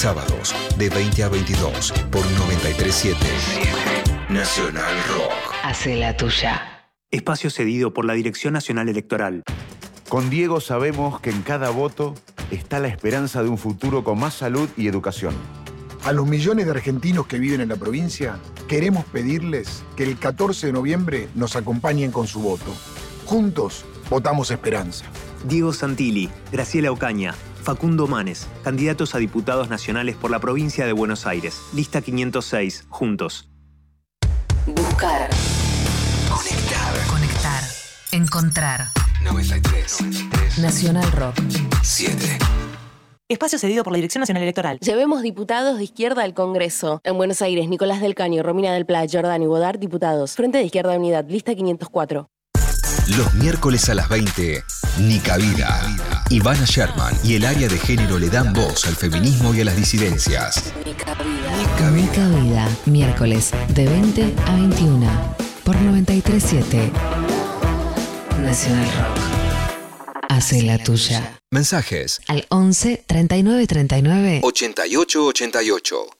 Sábados, de 20 a 22, por 937. Nacional Rock. Hace la tuya. Espacio cedido por la Dirección Nacional Electoral. Con Diego sabemos que en cada voto está la esperanza de un futuro con más salud y educación. A los millones de argentinos que viven en la provincia, queremos pedirles que el 14 de noviembre nos acompañen con su voto. Juntos, votamos esperanza. Diego Santilli, Graciela Ocaña, Facundo Manes, candidatos a diputados nacionales por la provincia de Buenos Aires. Lista 506, juntos. Buscar. Conectar. Conectar. Encontrar. 93. Nacional Rock. 7. Espacio cedido por la Dirección Nacional Electoral. Llevemos diputados de izquierda al Congreso. En Buenos Aires, Nicolás del Caño, Romina del Pla, Jordán y Bodar, diputados. Frente de Izquierda Unidad, lista 504. Los miércoles a las 20, Nica Vida. Ivana Sherman y el área de género le dan voz al feminismo y a las disidencias. Nica Vida. Miércoles de 20 a 21. Por 937. Nacional Rock. Hace la tuya. Mensajes Al 11 39 39 88 88.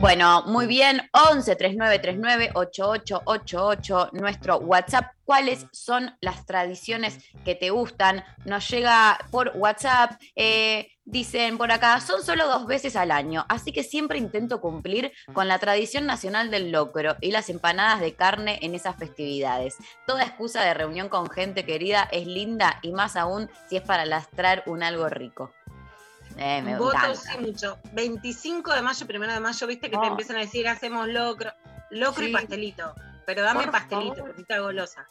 Bueno, muy bien. 11 39 39 8888, nuestro WhatsApp. ¿Cuáles son las tradiciones que te gustan? Nos llega por WhatsApp. eh, dicen por acá, son solo dos veces al año, así que siempre intento cumplir con la tradición nacional del locro y las empanadas de carne en esas festividades. Toda excusa de reunión con gente querida es linda y más aún si es para lastrar un algo rico. Eh, me Voto encanta. sí mucho. 25 de mayo, primero de mayo, viste que te empiezan a decir hacemos locro, locro Sí. y pastelito. Pero dame Por pastelito, petita golosa.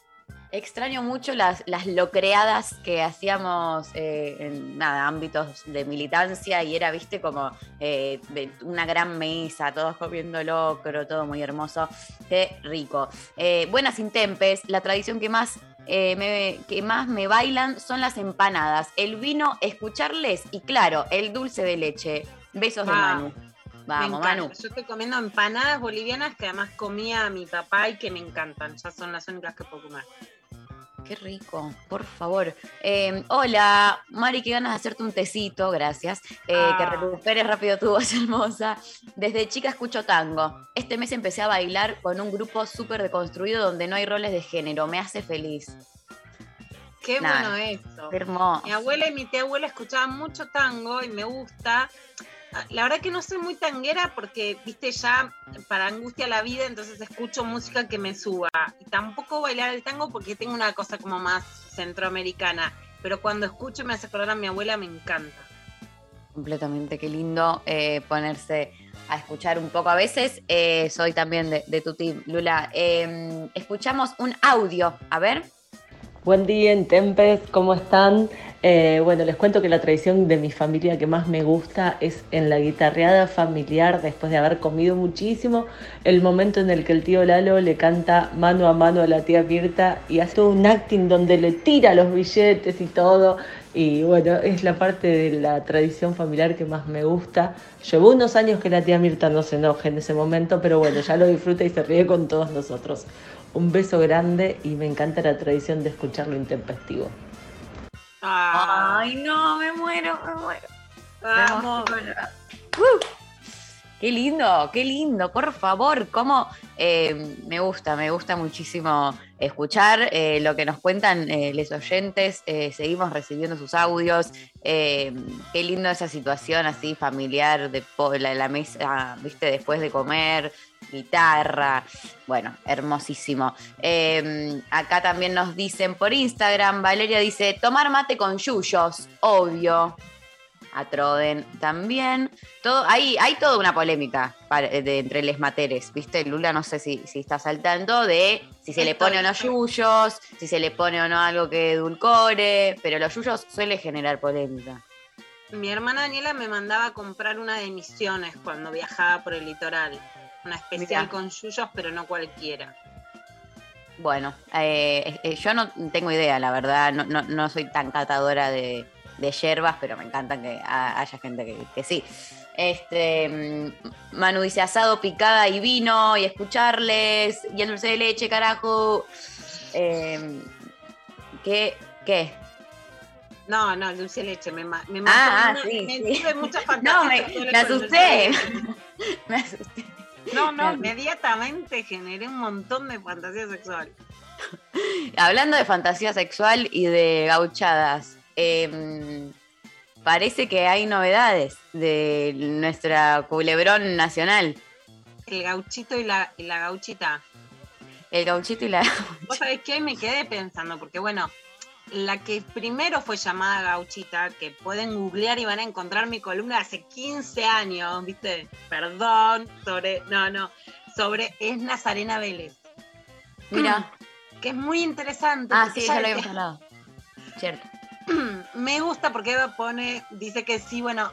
Extraño mucho las, las locreadas que hacíamos eh, en nada, ámbitos de militancia y era, viste, como eh, de una gran mesa, todos comiendo locro, todo muy hermoso. Qué rico. Eh, buenas intempes, la tradición que más, eh, me, que más me bailan son las empanadas, el vino, escucharles y claro, el dulce de leche. Besos de Ah, Manu. Me Vamos, encanta. Manu. Yo estoy comiendo empanadas bolivianas que además comía mi papá y que me encantan. Ya son las únicas que puedo comer. Qué rico, por favor. Eh, hola, Mari, qué ganas de hacerte un tecito, gracias. Eh, Que Ah. recuperes rápido tu voz hermosa. Desde chica escucho tango. Este mes empecé a bailar con un grupo súper deconstruido donde no hay roles de género. Me hace feliz. Qué Nah, bueno eso. Qué hermoso. Mi abuela y mi tía abuela escuchaban mucho tango y me gusta. La verdad que no soy muy tanguera porque, viste, ya para angustia la vida, entonces escucho música que me suba. Y tampoco bailar el tango porque tengo una cosa como más centroamericana. Pero cuando escucho me hace acordar a mi abuela, me encanta. Completamente, qué lindo eh, ponerse a escuchar un poco. A veces eh, soy también de, tu team, Lula. Eh, escuchamos un audio, a ver. Buen día, Tempes, ¿cómo están? Eh, bueno, les cuento que la tradición de mi familia que más me gusta es en la guitarreada familiar, después de haber comido muchísimo, el momento en el que el tío Lalo le canta mano a mano a la tía Mirta y hace un acting donde le tira los billetes y todo. Y bueno, es la parte de la tradición familiar que más me gusta. Llevó unos años que la tía Mirta no se enoje en ese momento, pero bueno, ya lo disfruta y se ríe con todos nosotros. Un beso grande y me encanta la tradición de escuchar lo intempestivo. Ah, Ay, no, me muero, me muero. vamos. Uh. Qué lindo, qué lindo, por favor, cómo eh, me gusta, me gusta muchísimo escuchar eh, lo que nos cuentan eh, los oyentes, eh, seguimos recibiendo sus audios, eh, qué lindo esa situación así familiar de la, la mesa, viste, después de comer, guitarra, bueno, hermosísimo. Eh, acá también nos dicen por Instagram, Valeria dice, tomar mate con yuyos, obvio. A Troden también. Todo, hay, hay toda una polémica para- de, entre les materes, ¿viste? Lula, no sé si, si está saltando de si se le pone o no yuyos, si se le pone o no algo que edulcore, pero los yuyos suele generar polémica. Mi hermana Daniela me mandaba a comprar una de misiones cuando viajaba por el litoral. Una especial Mirá. con yuyos, pero no cualquiera. Bueno, eh, eh, yo no tengo idea, la verdad, no, no- no soy tan catadora de, de yerbas, pero me encantan que ha- haya gente que, que sí. Este, mm, Manu dice asado, picada y vino, y escucharles, y el dulce de leche, carajo. Eh, ¿Qué? ¿Qué? No, no, el dulce de leche me, me Ah, ah, sí, me sí. tuve muchas fantasías No, me, asusté. me asusté. No, no, Me- inmediatamente generé un montón de fantasías sexuales. Hablando de fantasía sexual y de gauchadas, em, parece que hay novedades de nuestra culebrón nacional. El gauchito y la, y la gauchita. El gauchito y la... ¿Vos sabés qué? Me quedé pensando, porque bueno, la que primero fue llamada gauchita, que pueden googlear y van a encontrar mi columna hace 15 años, ¿viste? Perdón, sobre, no, no, sobre, es Nazarena Vélez. Mira. Que es muy interesante. Ah, sí, ya lo habíamos hablado. Cierto. me gusta porque Eva pone, dice que sí, bueno,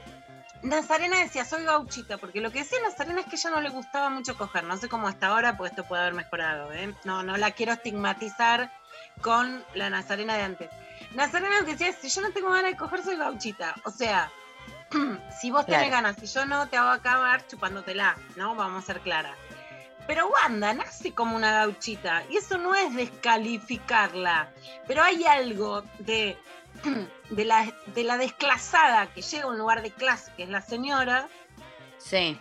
Nazarena decía, soy gauchita, porque lo que decía Nazarena es que ella no le gustaba mucho coger, no sé cómo está ahora, pues esto puede haber mejorado, ¿eh? No, no la quiero estigmatizar con la Nazarena de antes. Nazarena decía, si yo no tengo ganas de coger, soy gauchita, o sea, si vos tenés Claro. ganas, si yo no, te hago acabar chupándotela, ¿no? Vamos a ser claras. Pero Wanda nace como una gauchita y eso no es descalificarla, pero hay algo de, de, la, de la desclasada que llega a un lugar de clase, que es la señora, Sí.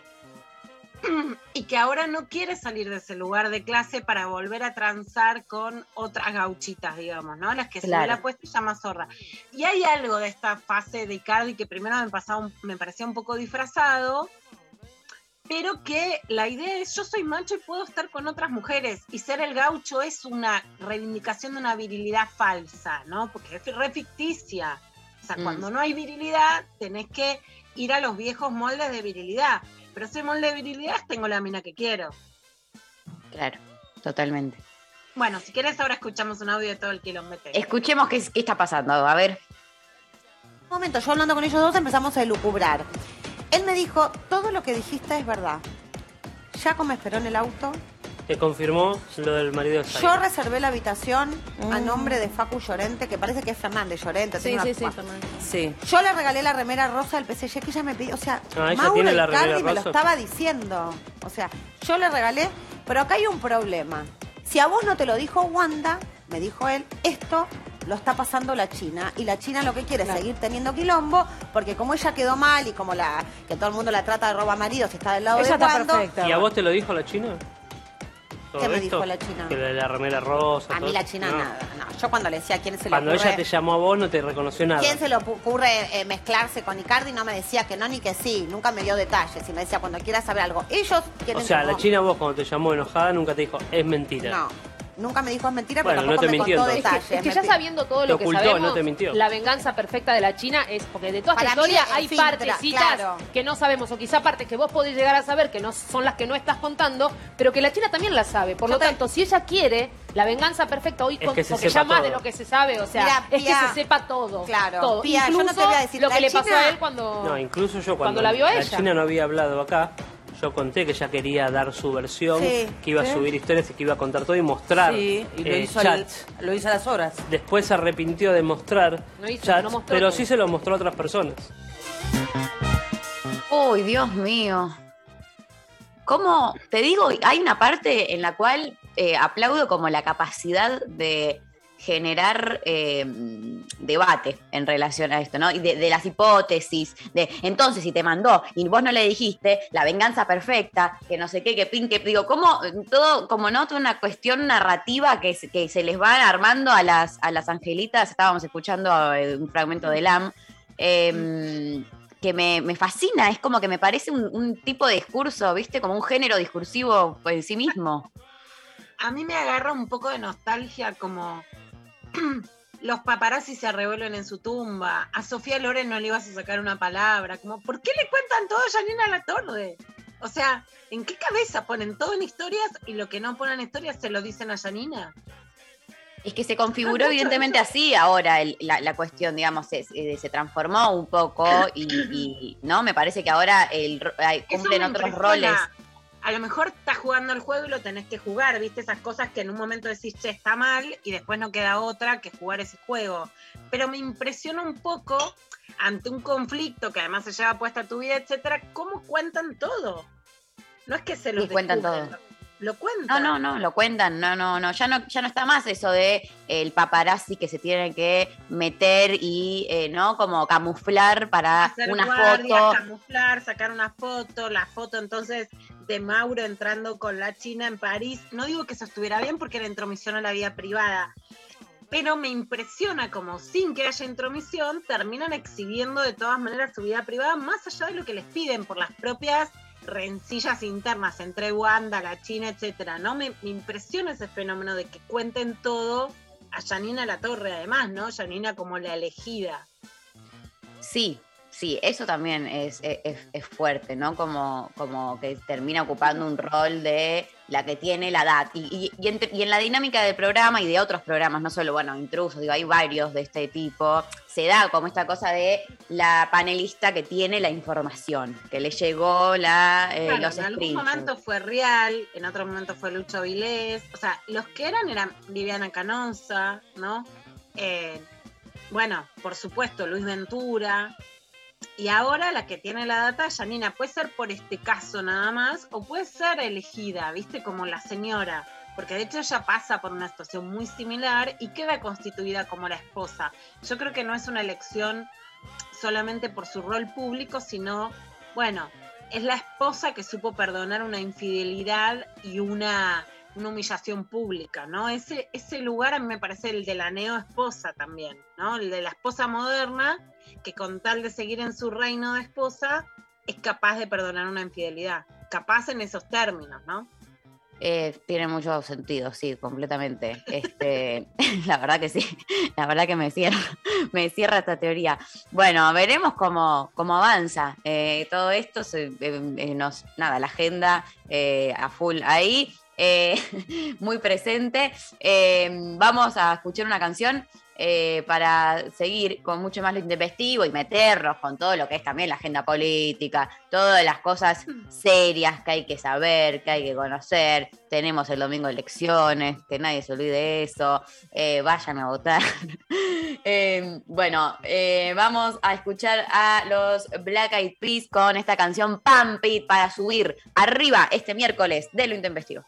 y que ahora no quiere salir de ese lugar de clase para volver a transar con otras gauchitas, digamos, ¿no? Las que se Claro. hubiera puesto y llama zorra. Y hay algo de esta fase de Icardi que primero me, pasaba un- me parecía un poco disfrazado, pero que la idea es yo soy macho y puedo estar con otras mujeres y ser el gaucho es una reivindicación de una virilidad falsa, ¿no? Porque es re ficticia. O sea, Mm. cuando no hay virilidad, tenés que ir a los viejos moldes de virilidad. Pero molde de virilidad tengo la mina que quiero. Claro, totalmente. Bueno, si querés ahora escuchamos un audio de todo el quilombo. Escuchemos qué, qué está pasando. A ver. Un momento, yo hablando con ellos dos empezamos a elucubrar. Él me dijo, todo lo que dijiste es verdad. Jaco me esperó en el auto. Te confirmó lo del marido de Yo reservé la habitación a Mm. nombre de Facu Llorente, que parece que es Fernández Llorente. Sí, tiene sí, una- sí. Fernández. Sí. Yo le regalé la remera rosa del PSG que ella me pidió. O sea, Ah, ella Mauro tiene la Icardi remera me lo rosa. estaba diciendo. O sea, yo le regalé, pero acá hay un problema. Si a vos no te lo dijo Wanda, me dijo él, esto lo está pasando la China. Y la China lo que quiere es seguir teniendo quilombo, porque como ella quedó mal y como la que todo el mundo la trata de roba maridos y está del lado Ella de está perfecta. ¿Y a vos te lo dijo la China? ¿Todo ¿Qué me esto? dijo la China? Que la, la remera rosa. A todo mí la. China No. nada. No, yo cuando le decía quién se le Cuando ocurre... ella te llamó a vos no te reconoció nada. ¿Quién se le ocurre eh, mezclarse con Icardi? No me decía que no ni que sí. Nunca me dio detalles. Y me decía, cuando quieras saber algo. Ellos O quieren sea, la como- China vos cuando te llamó enojada nunca te dijo, es mentira. No. Nunca me dijo es mentira, Bueno, pero no tampoco te me mintió, contó entonces. detalles. Es que ya sabiendo todo Te lo que ocultó, sabemos, no te mintió. la venganza perfecta de la China es porque de toda esta Para historia hay filtra, partecitas claro. que no sabemos, o quizá partes que vos podés llegar a saber que no son las que no estás contando, pero que la China también las sabe. Por lo tanto, si ella quiere la venganza perfecta hoy, Es que se porque sepa ya más de todo. lo que se sabe, o sea, Mira, es Pía, que se sepa todo. claro, todo. Pía, yo no te Incluso voy a decir, lo la que le pasó a él cuando, No, incluso yo cuando cuando, la vio a la ella. China no había hablado acá, yo conté que ella quería dar su versión, Sí, que iba sí. a subir historias y que iba a contar todo y mostrar Sí, y lo, eh, hizo al- lo hizo a las horas. Después se arrepintió de mostrar No hizo, chats, no mostró pero todo. sí se lo mostró a otras personas. Uy, Dios mío. ¿Cómo? Te digo, hay una parte en la cual eh, aplaudo como la capacidad de generar eh, debate en relación a esto, ¿no? Y de, de las hipótesis, de entonces si te mandó y vos no le dijiste la venganza perfecta, que no sé qué, que pin, que digo, como todo, como no, toda una cuestión narrativa que, que se les va armando a las, a las angelitas, estábamos escuchando eh, un fragmento de LAM, eh, que me, me fascina, es como que me parece un tipo de discurso, ¿viste? Como un género discursivo en sí mismo. A mí me agarra un poco de nostalgia como los paparazzi se revuelven en su tumba. A Sofía Loren no le ibas a sacar una palabra. Como, ¿por qué le cuentan todo a Janina La Torre? O sea, ¿en qué cabeza ponen todo en historias y lo que no ponen en historias se lo dicen a Janina? Es que se configuró evidentemente así ahora el- la, la cuestión, digamos, se, se- se transformó un poco y, y, no, me parece que ahora el, cumplen otros roles. A lo mejor estás jugando el juego y lo tenés que jugar, ¿viste? Esas cosas que en un momento decís, che, está mal, y después no queda otra que jugar ese juego. Pero me impresiona un poco, ante un conflicto que además se lleva puesta tu vida, etcétera, cómo cuentan todo. No es que se lo cuentan todo. Lo cuentan. No, no, no, lo cuentan, no, no, no, ya no, ya no está más eso de el paparazzi que se tiene que meter y, eh, ¿no? Como camuflar para hacer una guardias, foto. camuflar, sacar una foto, la foto entonces de Mauro entrando con la China en París. No digo que eso estuviera bien porque era intromisión a la vida privada, pero me impresiona como sin que haya intromisión terminan exhibiendo de todas maneras su vida privada más allá de lo que les piden por las propias rencillas internas entre Wanda, la China, etcétera, ¿no? Me, me impresiona ese fenómeno de que cuenten todo a Janina La Torre, además, ¿no? Janina como la elegida. Sí, sí, eso también es, es, es fuerte, ¿no? Como, como que termina ocupando un rol de la que tiene la edad. Y, y- y en la dinámica del programa y de otros programas, no solo, bueno, intrusos, digo, hay varios de este tipo, se da como esta cosa de la panelista que tiene la información, que le llegó la, eh, Claro, los en algún momento fue Real, en otro momento fue Lucho Vilés. O sea, los que eran eran Viviana Canosa, ¿no? Eh, bueno, por supuesto, Luis Ventura. Y ahora la que tiene la data Janina. Puede ser por este caso nada más, o puede ser elegida, ¿viste? Como la señora. Porque de hecho ella pasa por una situación muy similar y queda constituida como la esposa. Yo creo que no es una elección solamente por su rol público, sino, bueno, es la esposa que supo perdonar una infidelidad y una, una humillación pública, ¿no? Ese, ese lugar a mí me parece el de la neo-esposa también, ¿no? El de la esposa moderna, que con tal de seguir en su reino de esposa, es capaz de perdonar una infidelidad. Capaz en esos términos, ¿no? Eh, tiene mucho sentido, sí, completamente. Este, la verdad que sí, la verdad que me cierra, me cierra esta teoría. Bueno, veremos cómo, cómo avanza eh, todo esto. se- eh, eh, nada, la agenda a full ahí, muy presente. Vamos a escuchar una canción. Eh, para seguir con mucho más lo intempestivo y meternos con todo lo que es también la agenda política, todas las cosas serias que hay que saber, que hay que conocer. Tenemos el domingo elecciones, que nadie se olvide de eso. Eh, vayan a votar. Eh, bueno, eh, vamos a escuchar a los Black Eyed Peas con esta canción Pump It para subir arriba este miércoles de lo intempestivo.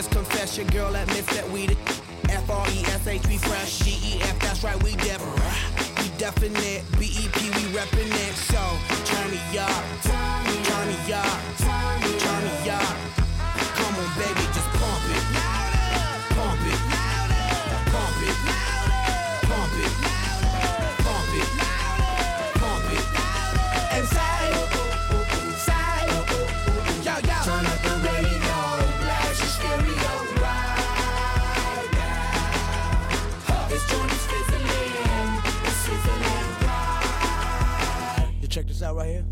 Just confess your girl admits that we the F-R-E-S-H, we fresh. G-E-F, that's right, we def. We definite, B-E-P, we reppin' it. So, turn me up, turn me up, turn me this out right here.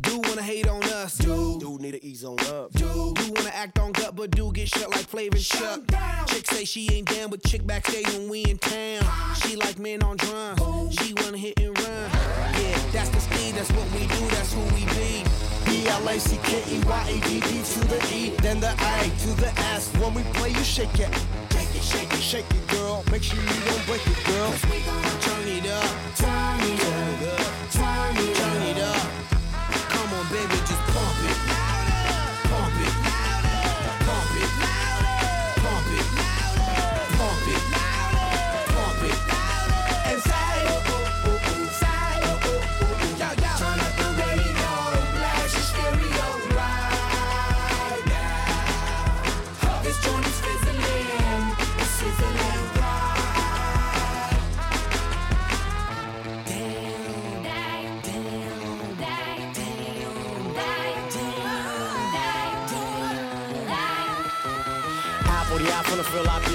Do wanna hate on us, do. Do need to ease on up, do. Do wanna act on gut, but do get shut like Flavor Shut. Chick say she ain't down, but chick backstage when we in town. She like men on drums, she wanna hit and run. Yeah, that's the speed, that's what we do, that's who we be. B-L-A-C-K-E-Y-A-D-D to the E, then the A to the S. When we play, you shake it. Shake it, shake it, shake it, girl. Make sure you don't break it, girl. Turn it up. Turn it up.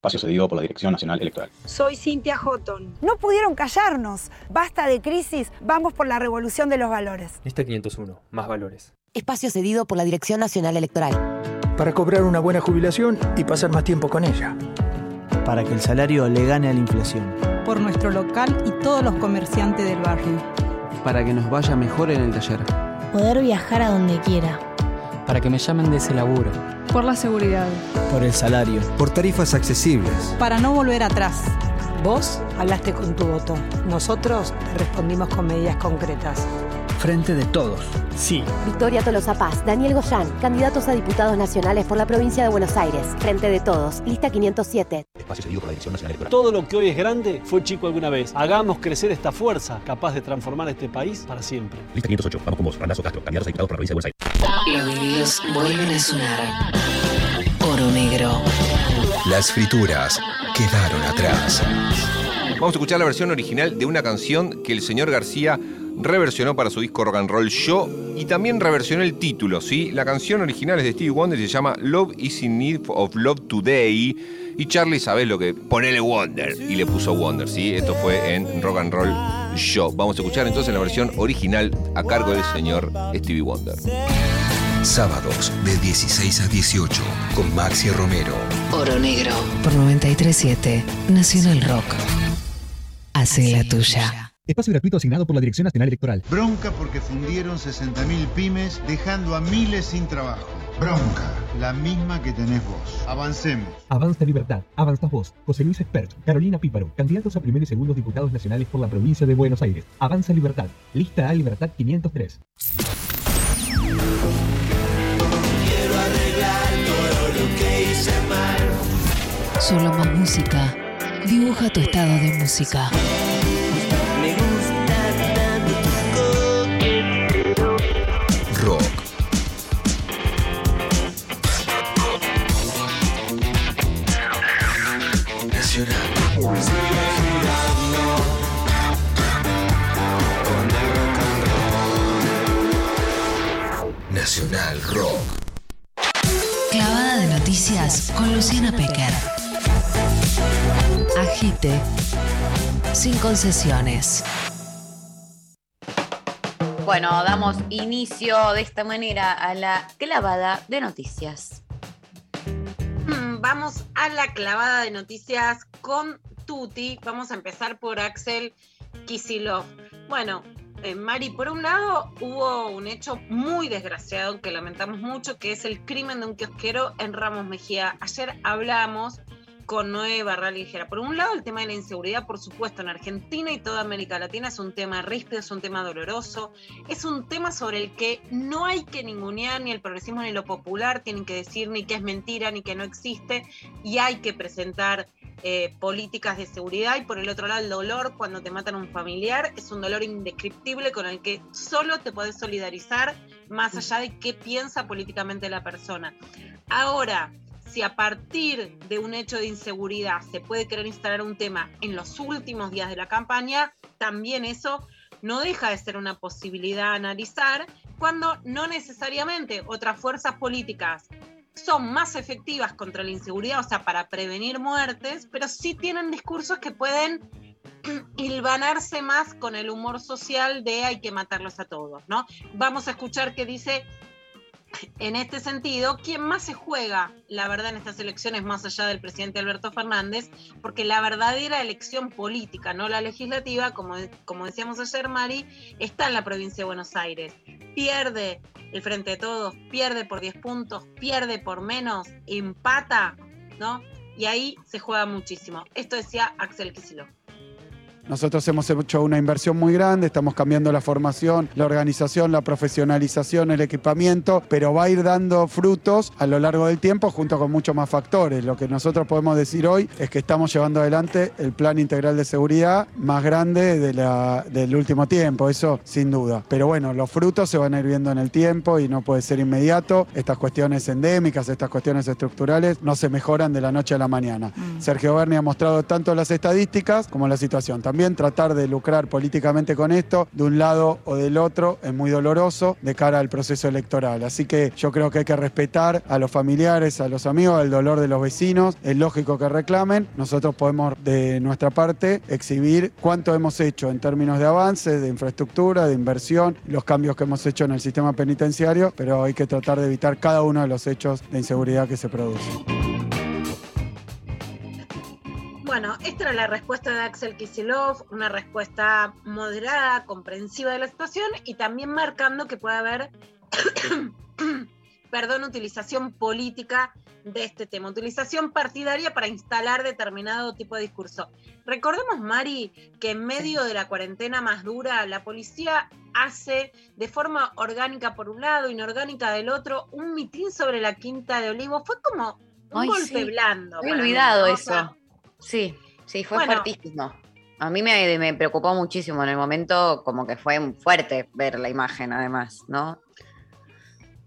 Espacio cedido por la Dirección Nacional Electoral. Soy Cintia Houghton. No pudieron callarnos. Basta de crisis, vamos por la revolución de los valores. Lista 501, más valores. Espacio cedido por la Dirección Nacional Electoral. Para cobrar una buena jubilación y pasar más tiempo con ella. Para que el salario le gane a la inflación. Por nuestro local y todos los comerciantes del barrio. Para que nos vaya mejor en el taller. Poder viajar a donde quiera. Para que me llamen de ese laburo. Por la seguridad. Por el salario. Por tarifas accesibles. Para no volver atrás. Vos hablaste con tu voto. Nosotros te respondimos con medidas concretas. Frente de todos. Sí. Victoria Tolosa Paz, Daniel Goyán, candidatos a diputados nacionales por la provincia de Buenos Aires. Frente de todos, lista 507. Espacio cedido por la Dirección Nacional Electoral. Todo lo que hoy es grande fue chico alguna vez. Hagamos crecer esta fuerza capaz de transformar este país para siempre. Lista 508. Vamos con vos, Randazo Castro, candidatos a diputados por la provincia de Buenos Aires. Los vinilos vuelven a sonar. Oro negro. Las frituras quedaron atrás. Vamos a escuchar la versión original de una canción que el señor García reversionó para su disco Rock and Roll Show y también reversionó el título, ¿sí? La canción original es de Stevie Wonder y se llama Love is in Need of Love Today y Charlie, ¿sabes lo que? Ponele Wonder y le puso Wonder, ¿sí? Esto fue en Rock and Roll Show. Vamos a escuchar entonces la versión original a cargo del señor Stevie Wonder. Sábados de 16 a 18 con Maxi Romero. Oro negro. Por 937 Nacional Rock. Hace la tuya. Espacio gratuito asignado por la Dirección Nacional Electoral. Bronca porque fundieron 60.000 pymes dejando a miles sin trabajo. Bronca, la misma que tenés vos. Avancemos. Avanza Libertad, avanzas vos, José Luis Espert, Carolina Píparo, candidatos a primer y segundo diputados nacionales por la provincia de Buenos Aires. Avanza Libertad, lista A Libertad 503. Quiero arreglar todo lo que hice mal. Solo más música. Dibuja tu estado de música. Me gusta tanto tu coqueteo. Rock. Nacional. Nacional Rock. Clavada de noticias con Luciana Pecker. Agite. Sin concesiones. Bueno, damos inicio de esta manera a la clavada de noticias. Mm, Vamos a la clavada de noticias con Tuti. Vamos a empezar por Axel Kisilov. Bueno, eh, Mari, por un lado hubo un hecho muy desgraciado que lamentamos mucho, que es el crimen de un kiosquero en Ramos Mejía. Ayer hablamos con Noé Barral y dijera, por un lado el tema de la inseguridad, por supuesto, en Argentina y toda América Latina es un tema ríspido, es un tema doloroso, es un tema sobre el que no hay que ningunear ni el progresismo ni lo popular, tienen que decir ni que es mentira ni que no existe, y hay que presentar eh, políticas de seguridad. Y por el otro lado el dolor cuando te matan a un familiar es un dolor indescriptible con el que solo te podés solidarizar más allá de qué piensa políticamente la persona. Ahora, si a partir de un hecho de inseguridad se puede querer instalar un tema en los últimos días de la campaña, también eso no deja de ser una posibilidad a analizar cuando no necesariamente otras fuerzas políticas son más efectivas contra la inseguridad, o sea, para prevenir muertes, pero sí tienen discursos que pueden hilvanarse más con el humor social de hay que matarlos a todos, ¿no? Vamos a escuchar qué dice en este sentido, ¿quién más se juega la verdad en estas elecciones más allá del presidente Alberto Fernández? Porque la verdadera elección política, no la legislativa, como, como decíamos ayer, Mari, está en la provincia de Buenos Aires. Pierde el Frente de Todos, pierde por 10 puntos, pierde por menos, empata, ¿no? Y ahí se juega muchísimo. Esto decía Axel Kicillof. Nosotros hemos hecho una inversión muy grande, estamos cambiando la formación, la organización, la profesionalización, el equipamiento, pero va a ir dando frutos a lo largo del tiempo junto con muchos más factores. Lo que nosotros podemos decir hoy es que estamos llevando adelante el plan integral de seguridad más grande de la- del último tiempo, eso sin duda. Pero bueno, los frutos se van a ir viendo en el tiempo y no puede ser inmediato. Estas cuestiones endémicas, estas cuestiones estructurales no se mejoran de la noche a la mañana. Sergio Berni ha mostrado tanto las estadísticas como la situación. También tratar de lucrar políticamente con esto, de un lado o del otro, es muy doloroso de cara al proceso electoral. Así que yo creo que hay que respetar a los familiares, a los amigos, el dolor de los vecinos. Es lógico que reclamen. Nosotros podemos, de nuestra parte, exhibir cuánto hemos hecho en términos de avance, de infraestructura, de inversión, los cambios que hemos hecho en el sistema penitenciario, pero hay que tratar de evitar cada uno de los hechos de inseguridad que se producen. Bueno, esta era la respuesta de Axel Kisilov, una respuesta moderada, comprensiva de la situación y también marcando que puede haber, perdón, utilización política de este tema, utilización partidaria para instalar determinado tipo de discurso. Recordemos, Mari, que en medio de la cuarentena más dura, la policía hace de forma orgánica por un lado, inorgánica del otro, un mitín sobre la Quinta de Olivo. Fue como un Ay, golpe sí. blando. Mí, olvidado eso. sea, Sí, sí, fue Bueno. fuertísimo. A mí me, me preocupó muchísimo en el momento, como que fue fuerte ver la imagen, además, ¿no?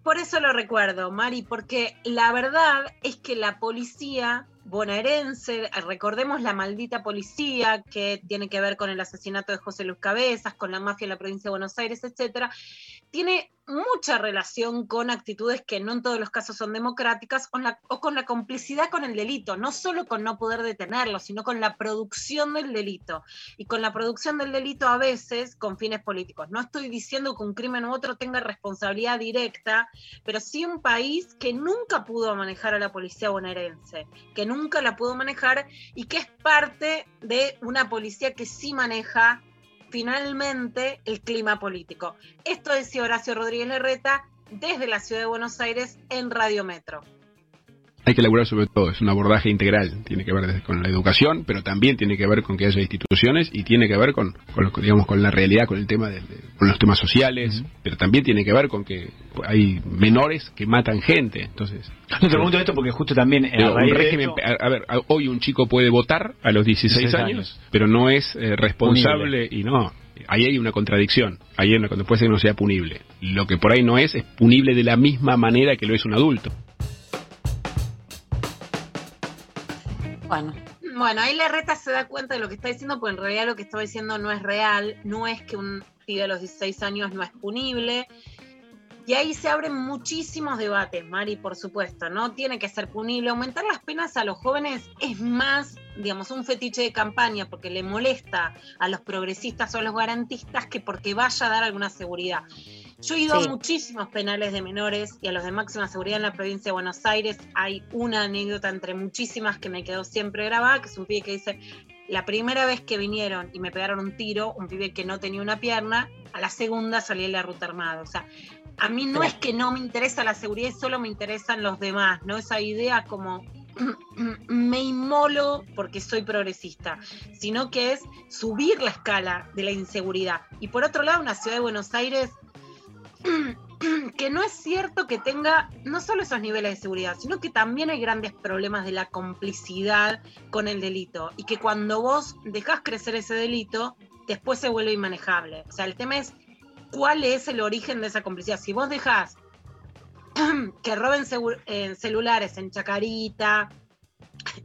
Por eso lo recuerdo, Mari, porque la verdad es que la policía bonaerense, recordemos la maldita policía que tiene que ver con el asesinato de José Luis Cabezas, con la mafia en la provincia de Buenos Aires, etcétera, tiene mucha relación con actitudes que no en todos los casos son democráticas o, con la complicidad con el delito, no solo con no poder detenerlo, sino con la producción del delito. Y con la producción del delito a veces con fines políticos. No estoy diciendo que un crimen u otro tenga responsabilidad directa, pero sí un país que nunca pudo manejar a la policía bonaerense, que nunca la pudo manejar y que es parte de una policía que sí maneja finalmente el clima político. Esto decía Horacio Rodríguez Larreta desde la ciudad de Buenos Aires en Radio Metro. Hay que elaborar sobre todo, es un abordaje integral, tiene que ver con la educación, pero también tiene que ver con que haya instituciones y tiene que ver con, con digamos, con la realidad, con el tema de, de- con los temas sociales, pero también tiene que ver con que hay menores que matan gente, entonces. No te pregunto esto porque justo también eh, un régimen, a, a ver, a- hoy un chico puede votar a los 16 16 años, años. pero no es eh, responsable y no. Ahí hay una contradicción, ahí hay una, cuando puede ser que no sea punible. Lo que por ahí no es, es punible de la misma manera que lo es un adulto. Bueno, Bueno, ahí Larreta se da cuenta de lo que está diciendo, porque en realidad lo que estaba diciendo no es real, no es que un pibe a los 16 años no es punible. Y ahí se abren muchísimos debates, Mari, por supuesto, ¿no? Tiene que ser punible. Aumentar las penas a los jóvenes es más digamos, un fetiche de campaña porque le molesta a los progresistas o a los garantistas que porque vaya a dar alguna seguridad. Yo he ido Sí. a muchísimos penales de menores y a los de máxima seguridad en la provincia de Buenos Aires. Hay una anécdota entre muchísimas que me quedó siempre grabada, que es un pibe que dice, la primera vez que vinieron y me pegaron un tiro, un pibe que no tenía una pierna, a la segunda salí en la ruta armada. O sea, a mí no es que no me interesa la seguridad, solo me interesan los demás, ¿no? Esa idea como me inmolo porque soy progresista, sino que es subir la escala de la inseguridad. Y por otro lado, una ciudad de Buenos Aires que no es cierto que tenga no solo esos niveles de seguridad, sino que también hay grandes problemas de la complicidad con el delito y que cuando vos dejás crecer ese delito, después se vuelve inmanejable. O sea, el tema es cuál es el origen de esa complicidad. Si vos dejás que roben eh, celulares en Chacarita,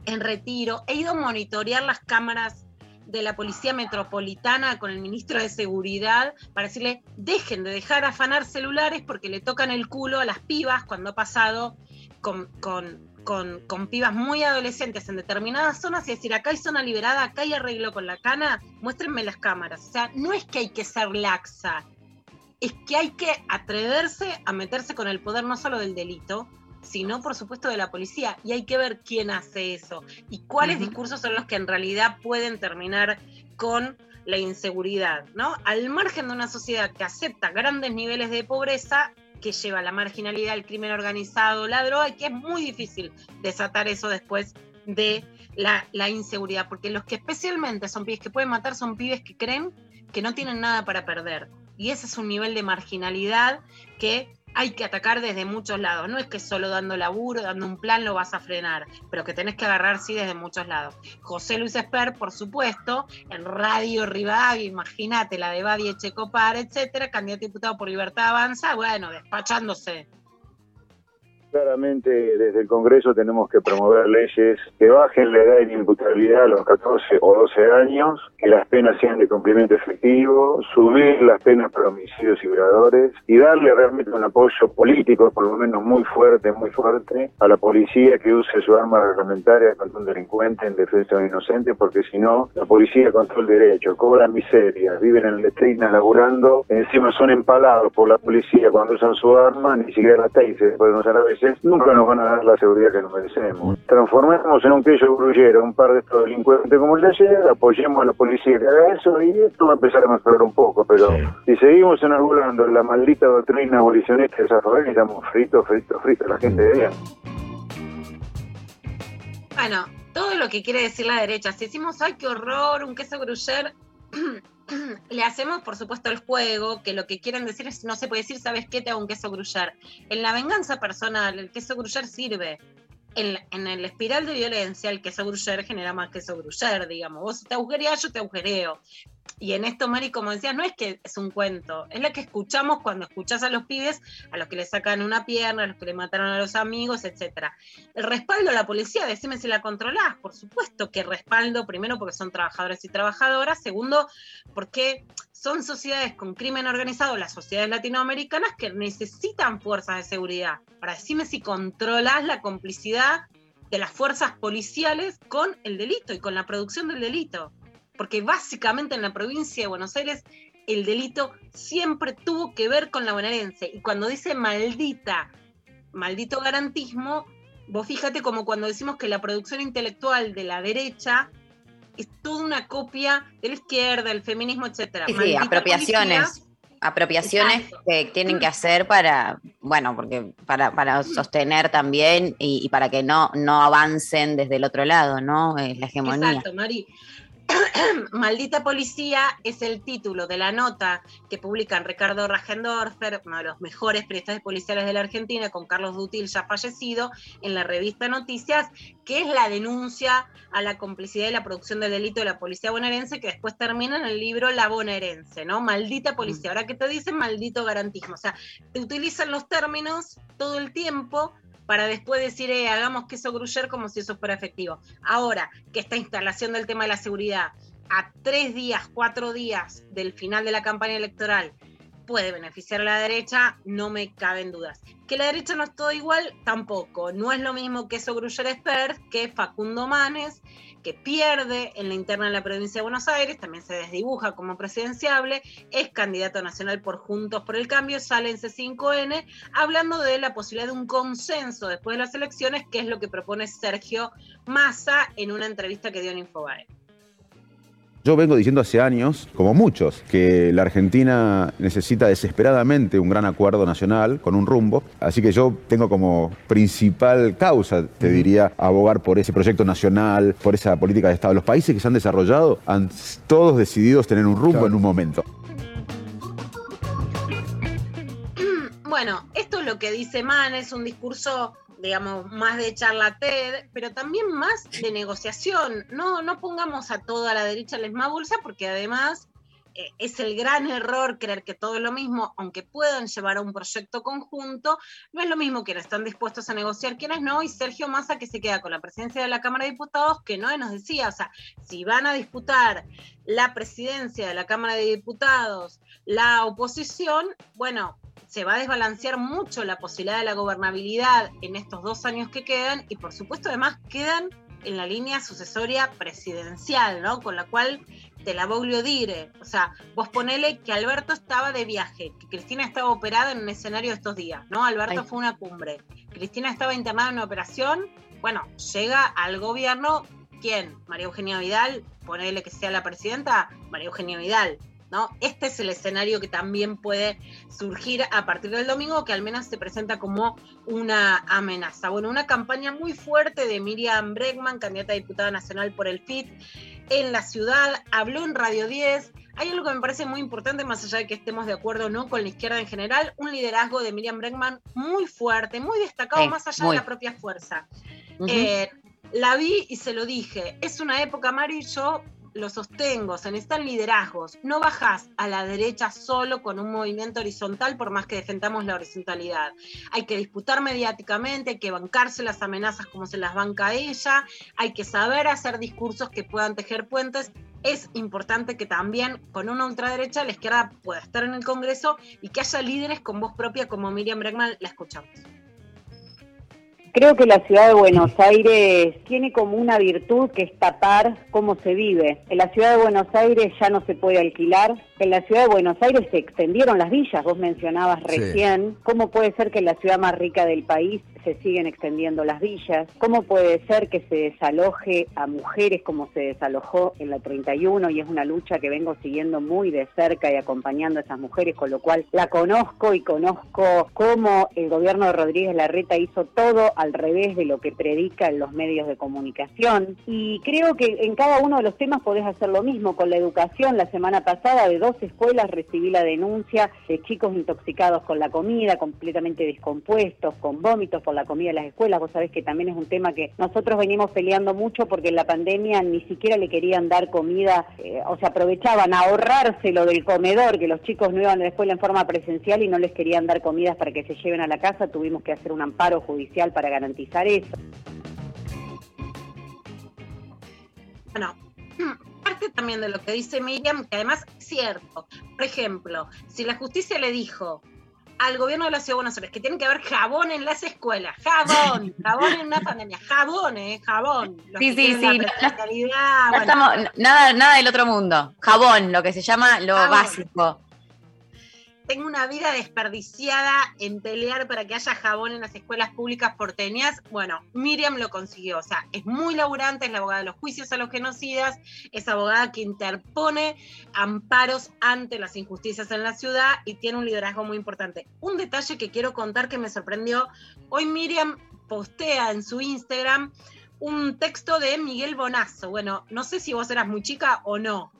en Retiro, he ido a monitorear las cámaras de la Policía Metropolitana con el ministro de Seguridad para decirle, dejen de dejar afanar celulares porque le tocan el culo a las pibas cuando ha pasado con, con, con, con pibas muy adolescentes en determinadas zonas y decir, acá hay zona liberada, acá hay arreglo con la cana, muéstrenme las cámaras. O sea, no es que hay que ser laxa, es que hay que atreverse a meterse con el poder no solo del delito, sino por supuesto de la policía. Y hay que ver quién hace eso y cuáles discursos son los que en realidad pueden terminar con la inseguridad, ¿no? Al margen de una sociedad que acepta grandes niveles de pobreza, que lleva a la marginalidad, el crimen organizado, la droga, y que es muy difícil desatar eso después de la, la inseguridad, porque los que especialmente son pibes que pueden matar son pibes que creen que no tienen nada para perder. Y ese es un nivel de marginalidad que hay que atacar desde muchos lados. No es que solo dando laburo, dando un plan lo vas a frenar, pero que tenés que agarrar sí desde muchos lados. José Luis Esper, por supuesto, en Radio Rivadavia, imagínate, la de Badi Echecopar, etcétera, candidato a diputado por Libertad Avanza, bueno, despachándose. Claramente desde el Congreso tenemos que promover leyes que bajen la edad de inimputabilidad a los 14 o 12 años, que las penas sean de cumplimiento efectivo, subir las penas para homicidios y violadores y darle realmente un apoyo político, por lo menos muy fuerte, muy fuerte, a la policía que use su arma reglamentaria contra un delincuente en defensa de un inocente, porque si no, la policía controla el derecho, cobran miseria, viven en letrinas laburando, encima son empalados por la policía cuando usan su arma, ni siquiera la taser pueden usar a veces, nunca nos van a dar la seguridad que nos merecemos. Transformemos en un queso grullero un par de estos delincuentes como el de ayer, apoyemos a la policía que haga eso y esto va a empezar a mejorar un poco, pero si seguimos enarbolando la maldita doctrina abolicionista de Zaffarelli, estamos fritos, fritos, fritos, la gente de bien. Bueno, todo lo que quiere decir la derecha, si decimos, ay, qué horror, un queso gruyer, le hacemos, por supuesto, el juego, que lo que quieren decir es, no se puede decir, ¿sabes qué? Te hago un queso gruyer. En la venganza personal, el queso gruyer sirve. En, en el espiral de violencia, el queso gruyer genera más queso gruyer, digamos. Vos te agujereás, yo te agujereo. Y en esto, Mari, como decías, no es que es un cuento, es la que escuchamos cuando escuchás a los pibes, a los que le sacan una pierna, a los que le mataron a los amigos, etcétera. El respaldo a la policía, decime si la controlás, por supuesto que respaldo, primero porque son trabajadores y trabajadoras, segundo porque son sociedades con crimen organizado, las sociedades latinoamericanas que necesitan fuerzas de seguridad. Para decirme si controlás la complicidad de las fuerzas policiales con el delito y con la producción del delito. Porque básicamente en la provincia de Buenos Aires el delito siempre tuvo que ver con la bonaerense. Y cuando dice maldita, maldito garantismo, vos fíjate como cuando decimos que la producción intelectual de la derecha es toda una copia de la izquierda, el feminismo, etcétera. Sí, apropiaciones. policía, Apropiaciones que tienen que hacer para, bueno, porque para, para sostener también y, y para que no, no avancen desde el otro lado, ¿no? Eh, la hegemonía. Exacto, Mari. Maldita Policía es el título de la nota que publican Ricardo Rajendorfer, uno de los mejores periodistas policiales de la Argentina, con Carlos Dutil ya fallecido, en la revista Noticias, que es la denuncia a la complicidad y la producción del delito de la policía bonaerense, que después termina en el libro La bonaerense, ¿no? Maldita policía. Ahora que te dicen maldito garantismo. O sea, te utilizan los términos todo el tiempo para después decir, eh, hagamos queso gruyer como si eso fuera efectivo. Ahora, que esta instalación del tema de la seguridad a tres días, cuatro días del final de la campaña electoral puede beneficiar a la derecha, no me caben dudas. Que la derecha no es todo igual, tampoco. No es lo mismo que eso Gruyer Espert que Facundo Manes, que pierde en la interna de la provincia de Buenos Aires, también se desdibuja como presidenciable, es candidato nacional por Juntos por el Cambio, sale en C5N, hablando de la posibilidad de un consenso después de las elecciones, que es lo que propone Sergio Massa en una entrevista que dio en Infobae. Yo vengo diciendo hace años, como muchos, que la Argentina necesita desesperadamente un gran acuerdo nacional con un rumbo. Así que yo tengo como principal causa, te diría, abogar por ese proyecto nacional, por esa política de Estado. Los países que se han desarrollado han todos decidido tener un rumbo en un momento. Bueno, esto es lo que dice Man, es un discurso digamos, más de charla TED, pero también más de negociación. No, no pongamos a toda la derecha en la misma bolsa, porque además eh, es el gran error creer que todo es lo mismo, aunque puedan llevar a un proyecto conjunto, no es lo mismo quienes están dispuestos a negociar, quienes no, y Sergio Massa que se queda con la presidencia de la Cámara de Diputados, que no nos decía, o sea, si van a disputar la presidencia de la Cámara de Diputados, la oposición, bueno, se va a desbalancear mucho la posibilidad de la gobernabilidad en estos dos años que quedan y por supuesto además quedan en la línea sucesoria presidencial, ¿no? Con la cual te la voglio dire. O sea, vos ponele que Alberto estaba de viaje, que Cristina estaba operada en un escenario de estos días, ¿no? Alberto fue una cumbre. Cristina estaba internada en una operación. Bueno, llega al gobierno, ¿quién? María Eugenia Vidal, ponele que sea la presidenta, María Eugenia Vidal. ¿No? Este es el escenario que también puede surgir a partir del domingo, que al menos se presenta como una amenaza. Bueno, una campaña muy fuerte de Miriam Bregman, candidata a diputada nacional por el FIT, en la ciudad, habló en Radio 10. Hay algo que me parece muy importante, más allá de que estemos de acuerdo o no con la izquierda en general, un liderazgo de Miriam Bregman muy fuerte, muy destacado, más allá de la propia fuerza. Eh, la vi y se lo dije, es una época, Mari, yo lo sostengo, se necesitan liderazgos. No bajás a la derecha solo con un movimiento horizontal por más que defendamos la horizontalidad. Hay que disputar mediáticamente, hay que bancarse las amenazas como se las banca ella, hay que saber hacer discursos que puedan tejer puentes. Es importante que también con una ultraderecha la izquierda pueda estar en el Congreso y que haya líderes con voz propia como Miriam Bregman la escuchamos. Creo que la ciudad de Buenos Aires tiene como una virtud que es tapar cómo se vive. En la ciudad de Buenos Aires ya no se puede alquilar. En la ciudad de Buenos Aires se extendieron las villas, vos mencionabas recién. ¿Cómo puede ser que en la ciudad más rica del país se siguen extendiendo las villas? ¿Cómo puede ser que se desaloje a mujeres como se desalojó en la 31? Y es una lucha que vengo siguiendo muy de cerca y acompañando a esas mujeres, con lo cual la conozco y conozco cómo el gobierno de Rodríguez Larreta hizo todo al revés de lo que predica en los medios de comunicación. Y creo que en cada uno de los temas podés hacer lo mismo. Con la educación, la semana pasada de dos escuelas recibí la denuncia de chicos intoxicados con la comida, completamente descompuestos, con vómitos por la comida en las escuelas. Vos sabés que también es un tema que nosotros venimos peleando mucho porque en la pandemia ni siquiera le querían dar comida, eh, o sea, aprovechaban a ahorrárselo del comedor, que los chicos no iban a la escuela en forma presencial y no les querían dar comidas para que se lleven a la casa. Tuvimos que hacer un amparo judicial para garantizar eso. Bueno, parte también de lo que dice Miriam, que además es cierto. Por ejemplo, si la justicia le dijo al gobierno de la Ciudad de Buenos Aires que tiene que haber jabón en las escuelas, jabón, jabón en una pandemia, jabón, eh, jabón. sí, sí, sí. nada, nada del otro mundo. Jabón, lo que se llama lo básico tengo una vida desperdiciada en pelear para que haya jabón en las escuelas públicas porteñas. Bueno, Miriam lo consiguió. O sea, es muy laburante, es la abogada de los juicios a los genocidas, es abogada que interpone amparos ante las injusticias en la ciudad y tiene un liderazgo muy importante. Un detalle que quiero contar que me sorprendió. Hoy Miriam postea en su Instagram un texto de Miguel Bonazo. Bueno, no sé si vos eras muy chica o no,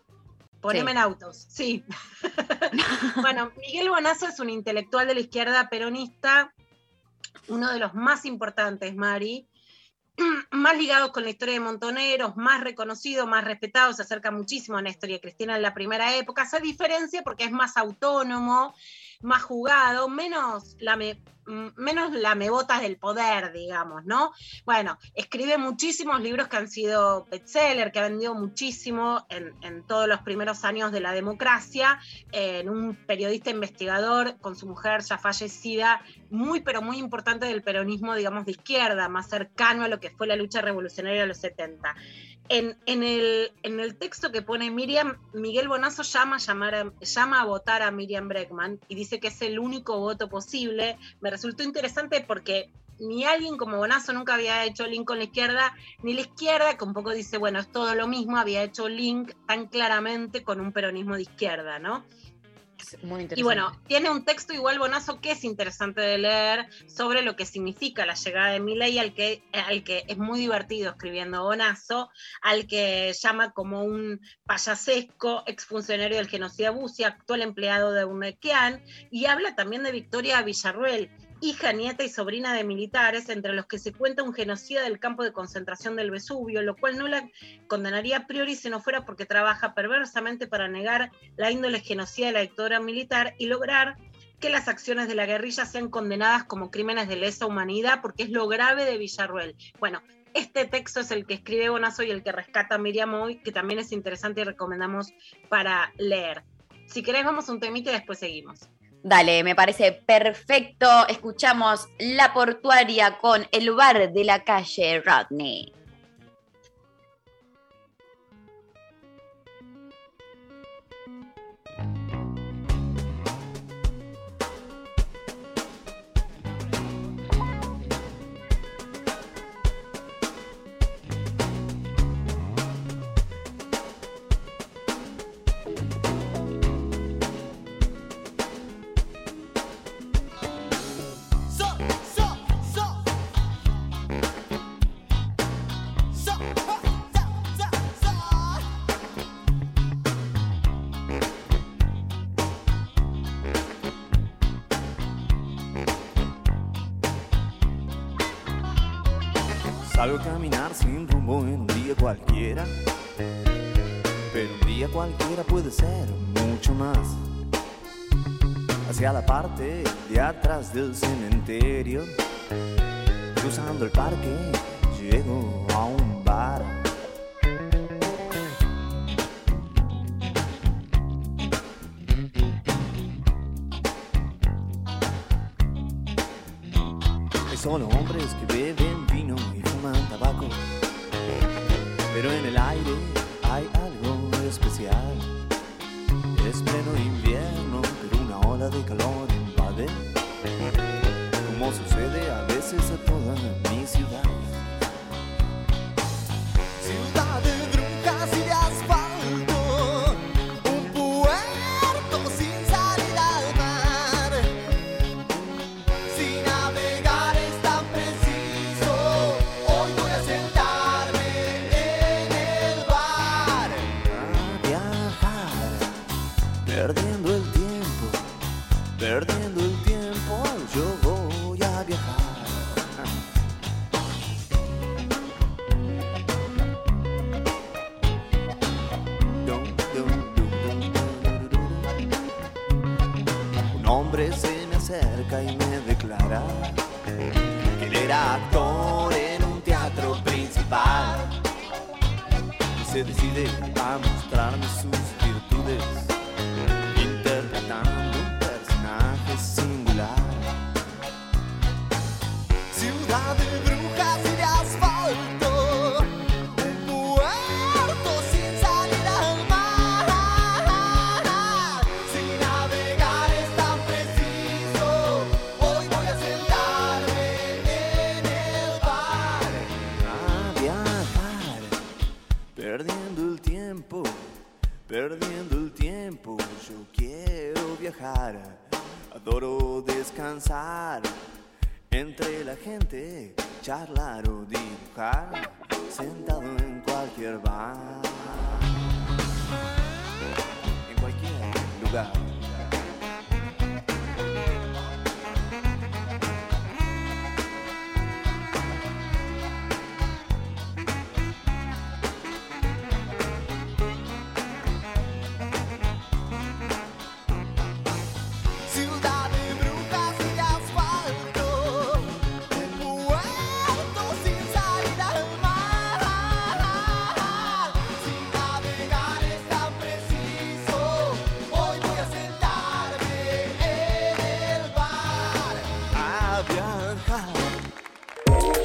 Poneme en autos, sí. bueno, Miguel Bonazo es un intelectual de la izquierda peronista, uno de los más importantes, Mari, más ligados con la historia de Montoneros, más reconocido, más respetado, se acerca muchísimo a la historia Cristina en la primera época, se diferencia porque es más autónomo, más jugado, menos lame, mm, menos lamebotas del poder, digamos, ¿no? Bueno, escribe muchísimos libros que han sido bestseller, que ha vendido muchísimo en, en todos los primeros años de la democracia, en un periodista investigador con su mujer ya fallecida, muy pero muy importante del peronismo, digamos, de izquierda, más cercano a lo que fue la lucha revolucionaria de los 70. En, el texto que pone Miriam, Miguel Bonazo llama a, llamar a- llama a votar a Miriam Breckman y dice que es el único voto posible. Me resultó interesante porque ni alguien como Bonazo nunca había hecho link con la izquierda, ni la izquierda, que un poco dice, bueno, es todo lo mismo, había hecho link tan claramente con un peronismo de izquierda, ¿no? Muy interesante. Y bueno, tiene un texto igual bonazo que es interesante de leer sobre lo que significa la llegada de Milei, al que, al que es muy divertido escribiendo bonazo, al que llama como un payasesco exfuncionario del genocida Busi, actual empleado de UNECAN, y habla también de Victoria Villarruel, hija, nieta y sobrina de militares, entre los que se cuenta un genocida del campo de concentración del Vesubio, lo cual no la condenaría a priori si no fuera porque trabaja perversamente para negar la índole genocida de la dictadura militar y lograr que las acciones de la guerrilla sean condenadas como crímenes de lesa humanidad, porque es lo grave de Villarruel. Bueno, este texto es el que escribe Bonazo y el que rescata Miriam hoy, que también es interesante y recomendamos para leer. Si querés, vamos a un temita y después seguimos. Dale, me parece perfecto. Escuchamos La Portuaria con el bar de la calle Rodney. Salgo a caminar sin rumbo en un día cualquiera. Pero un día cualquiera puede ser mucho más. Hacia la parte de atrás del cementerio. Cruzando el parque, llego a un bar. Solo hombres que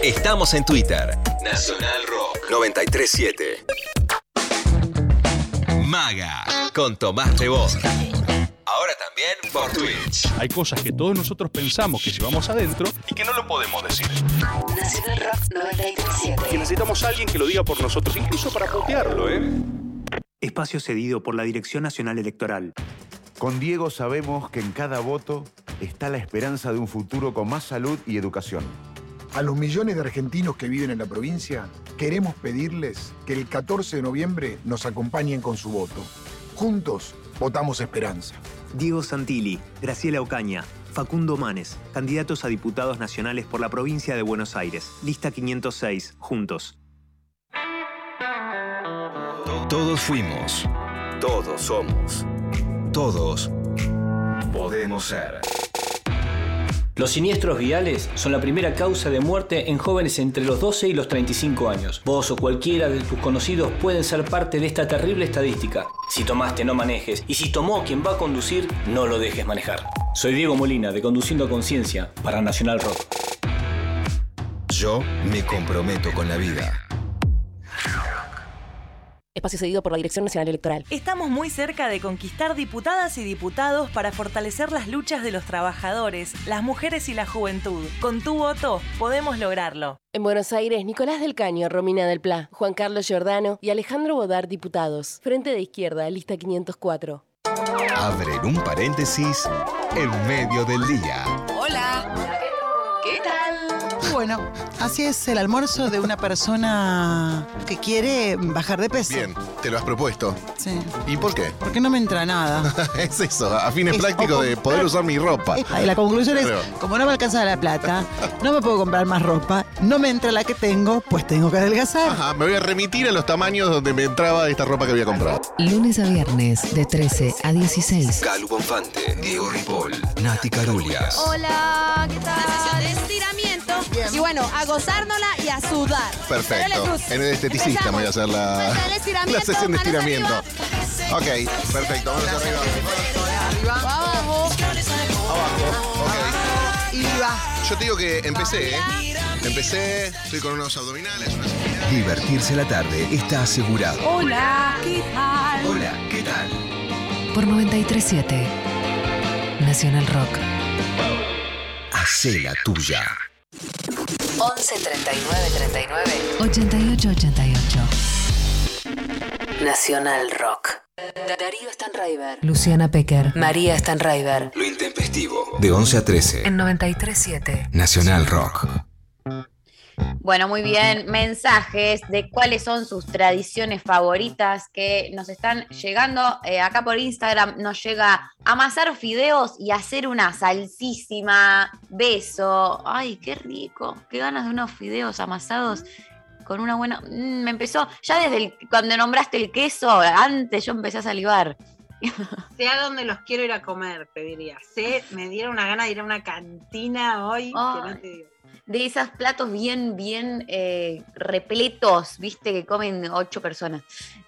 Estamos en Twitter. Nacional Rock 937. Maga con Tomás Rebord. Ahora también por Twitch. Hay cosas que todos nosotros pensamos que llevamos adentro y que no lo podemos decir. Nacional Rock 937. Que necesitamos a alguien que lo diga por nosotros, incluso para putearlo, ¿eh? Espacio cedido por la Dirección Nacional Electoral. Con Diego sabemos que en cada voto está la esperanza de un futuro con más salud y educación. A los millones de argentinos que viven en la provincia, queremos pedirles que el 14 de noviembre nos acompañen con su voto. Juntos, votamos esperanza. Diego Santilli, Graciela Ocaña, Facundo Manes, candidatos a diputados nacionales por la provincia de Buenos Aires. Lista 506, juntos. Todos fuimos. Todos somos. Todos podemos ser. Los siniestros viales son la primera causa de muerte en jóvenes entre los 12 y los 35 años. Vos o cualquiera de tus conocidos pueden ser parte de esta terrible estadística. Si tomaste, no manejes. Y si tomó quien va a conducir, no lo dejes manejar. Soy Diego Molina de Conduciendo a Conciencia para Nacional Rock. Yo me comprometo con la vida. Espacio cedido por la Dirección Nacional Electoral. Estamos muy cerca de conquistar diputadas y diputados para fortalecer las luchas de los trabajadores, las mujeres y la juventud. Con tu voto podemos lograrlo. En Buenos Aires, Nicolás del Caño, Romina del Pla, Juan Carlos Giordano y Alejandro Bodar, diputados. Frente de Izquierda, lista 504. Abren un paréntesis en medio del día. Hola. ¿Qué tal? Bueno, así es el almuerzo de una persona que quiere bajar de peso. Bien, te lo has propuesto. Sí. ¿Y por qué? Porque no me entra nada. es eso, a fines Es- prácticos de poder usar mi ropa. Epa, y la conclusión es, Claro. como no me alcanza la plata, no me puedo comprar más ropa, no me entra la que tengo, pues tengo que adelgazar. Ajá, me voy a remitir a los tamaños donde me entraba esta ropa que había comprado. Lunes a viernes de 13 a 16. Calu Bonfante, Diego Ripoll, Nati Carulias. Hola, ¿qué tal? Sesión Y bueno, a gozárnosla y a sudar. Perfecto. En el esteticista voy a hacer la, Sesión de estiramiento, la sesión de estiramiento. Ok, perfecto. Vamos arriba. Abajo. Y va. Yo te digo que empecé, ¿eh? Empecé, estoy con unos abdominales, unas Divertirse la tarde está asegurado. Hola, ¿qué tal? Hola, ¿qué tal? Por 937. Nacional Rock. Hacé la tuya. 11 39 39 88 88. Nacional Rock. Darío Stanraiver. Luciana Pecker. María Stanraiver. Lo intempestivo. De 11 a 13. En 937. Nacional Rock. Bueno, muy bien. Mensajes de cuáles son sus tradiciones favoritas que nos están llegando. Eh, acá por Instagram nos llega amasar fideos y hacer una salsísima. Beso. Ay, qué rico. Qué ganas de unos fideos amasados con una buena. Mm, me empezó. Ya desde el- cuando nombraste el queso, antes yo empecé a salivar. Sé a dónde los quiero ir a comer, te diría. Sé, me dieron una gana de ir a una cantina hoy. que no te digo. De esos platos bien, bien eh, repletos, viste, que comen ocho personas.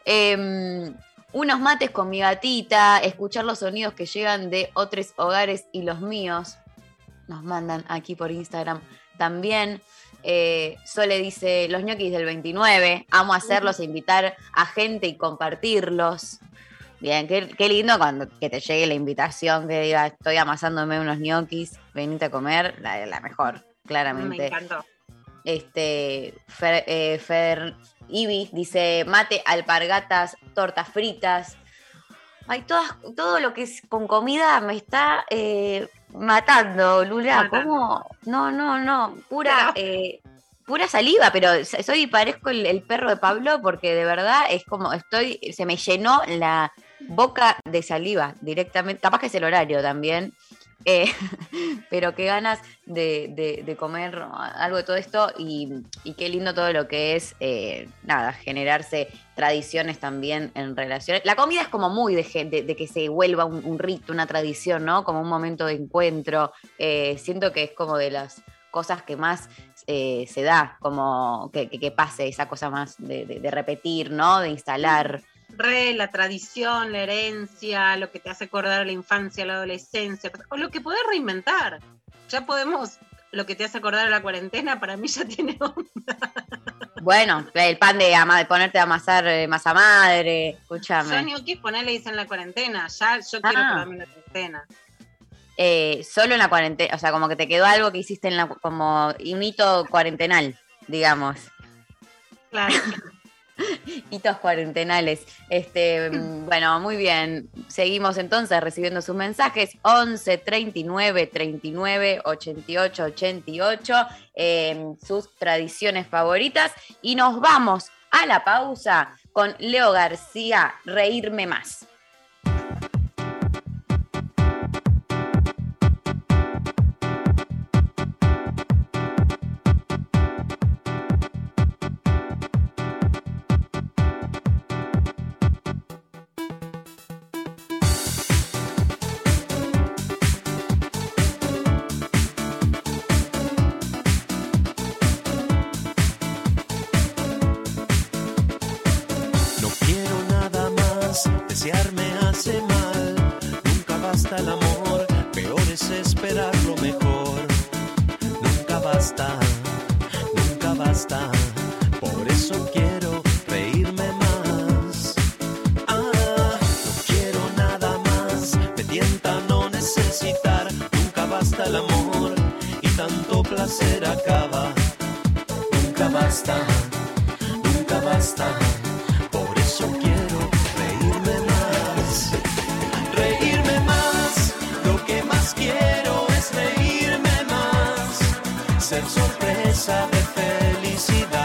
Em, unos mates con mi gatita, escuchar los sonidos que llegan de otros hogares y los míos. Nos mandan aquí por Instagram también. Eh, Sole dice, los ñoquis del 29, amo hacerlos e invitar a gente y compartirlos. Bien, qué, qué lindo cuando que te llegue la invitación que diga, estoy amasándome unos ñoquis, venite a comer, la, la mejor, claramente. Me encantó. Este, Fer, eh, Fer Ibi dice mate, alpargatas, tortas fritas. Ay, todas, todo lo que es con comida me está eh, matando, Lula. Matando. ¿Cómo? No, no, no. Pura, eh, pura saliva, pero soy parezco el, el perro de Pablo porque de verdad es como estoy, se me llenó la boca de saliva directamente. Capaz que es el horario también. Eh, pero qué ganas de, de- de comer algo de todo esto y, y qué lindo todo lo que es, eh, nada, generarse tradiciones también en relaciones. La comida es como muy de, de, que se vuelva un, rito, una tradición, ¿no? Como un momento de encuentro. Eh, siento que es como de las cosas que más eh, se da, como que, que- que pase esa cosa más de repetir, ¿no? De instalar. Re, la tradición, la herencia, lo que te hace acordar a la infancia, a la adolescencia, o lo que podés reinventar. Ya podemos lo que te hace acordar a la cuarentena, para mí ya tiene onda. Bueno, el pan de, ama- de ponerte a amasar eh, masa madre, escúchame. Yo ñoquis ponerle dicen la cuarentena, ya yo quiero Ah. acordarme de la cuarentena. Eh, solo en la cuarentena, o sea, como que te quedó algo que hiciste en la, como un hito cuarentenal, digamos. Claro. Hitos cuarentenales. Este, mm, bueno, muy bien. Seguimos entonces recibiendo sus mensajes. 11 39 39 88 88. eh, sus tradiciones favoritas. Y nos vamos a la pausa con Leo García, Reírme Más. Sorpresa de felicidad.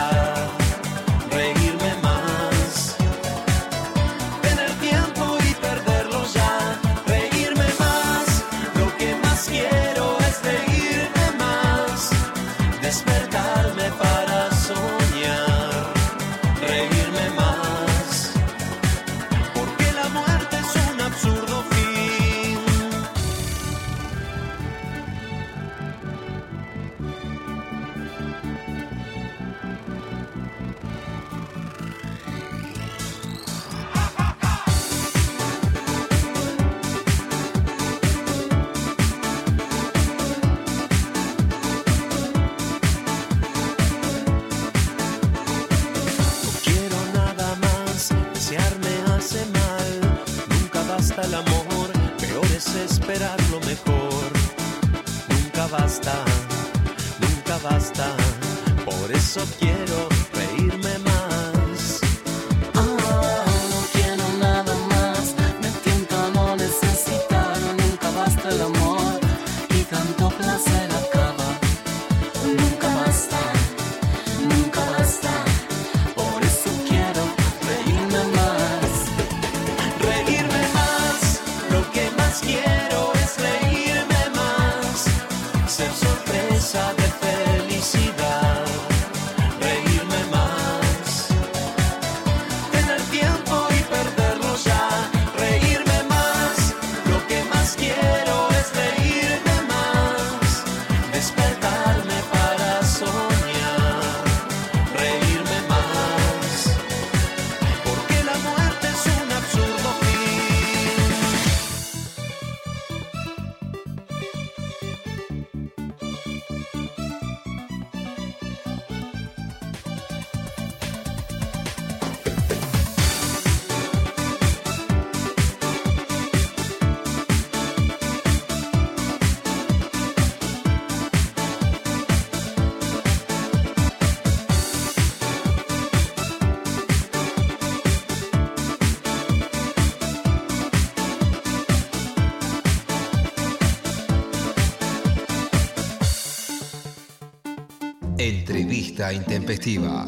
Intempestiva.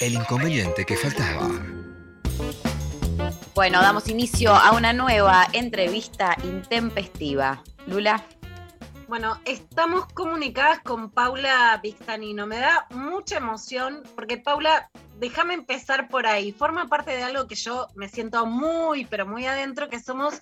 El inconveniente que faltaba. Bueno, damos inicio a una nueva entrevista intempestiva. Lula. Bueno, estamos comunicadas con Paula Pixtanino. Me da mucha emoción porque Paula, déjame empezar por ahí. Forma parte de algo que yo me siento muy, pero muy adentro, que somos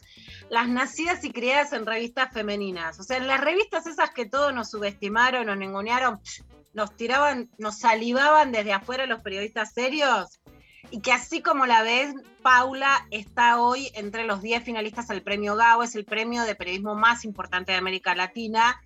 las nacidas y criadas en revistas femeninas. O sea, en las revistas esas que todos nos subestimaron, nos ningunearon, psh, nos tiraban, nos salivaban desde afuera los periodistas serios. Y que así como la ves, Paula está hoy entre los 10 finalistas al premio GAO, es el premio de periodismo más importante de América Latina.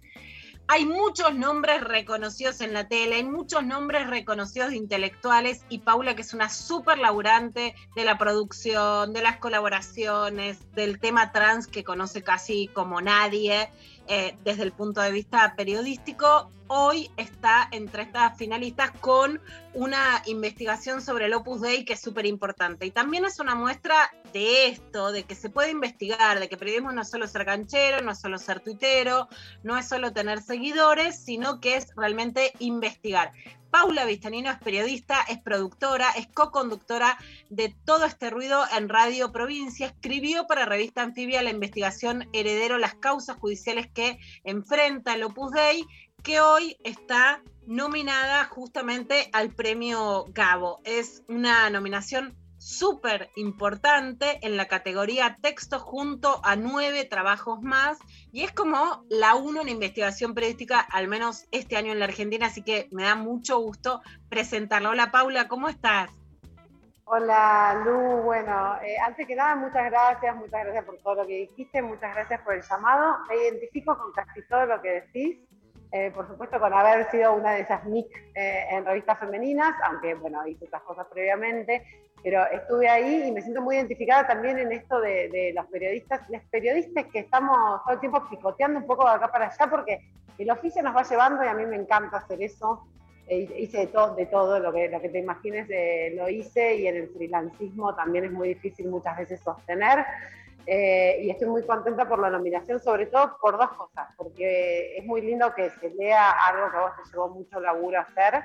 hay muchos nombres reconocidos en la tele, hay muchos nombres reconocidos de intelectuales y Paula, que es una súper laburante de la producción, de las colaboraciones, del tema trans que conoce casi como nadie. Eh, desde el punto de vista periodístico, hoy está entre estas finalistas con una investigación sobre el Opus Dei que es súper importante. Y también es una muestra de esto, de que se puede investigar, de que periodismo no es solo ser canchero, no es solo ser tuitero, no es solo tener seguidores, sino que es realmente investigar. Paula Vistanino es periodista, es productora, es co-conductora de todo este ruido en Radio Provincia. Escribió para Revista Anfibia la investigación Heredero, las causas judiciales que enfrenta el Opus Dei, que hoy está nominada justamente al premio Gabo. Es una nominación súper importante en la categoría texto junto a nueve trabajos más y es como la uno en investigación periodística, al menos este año en la Argentina, así que me da mucho gusto presentarla. Hola Paula, ¿cómo estás? Hola Lu, bueno, eh, antes que nada muchas gracias, muchas gracias por todo lo que dijiste, muchas gracias por el llamado. Me identifico con casi todo lo que decís. Eh, por supuesto con haber sido una de esas NIC eh, en revistas femeninas, aunque bueno, hice otras cosas previamente, pero estuve ahí y me siento muy identificada también en esto de, los periodistas, los periodistas que estamos todo el tiempo picoteando un poco de acá para allá, porque el oficio nos va llevando y a mí me encanta hacer eso. Eh, hice de todo, de todo lo, que, lo que te imagines lo hice y en el freelancismo también es muy difícil muchas veces sostener. Eh, y estoy muy contenta por la nominación, sobre todo por dos cosas, porque es muy lindo que se lea algo que a vos te llevó mucho laburo hacer,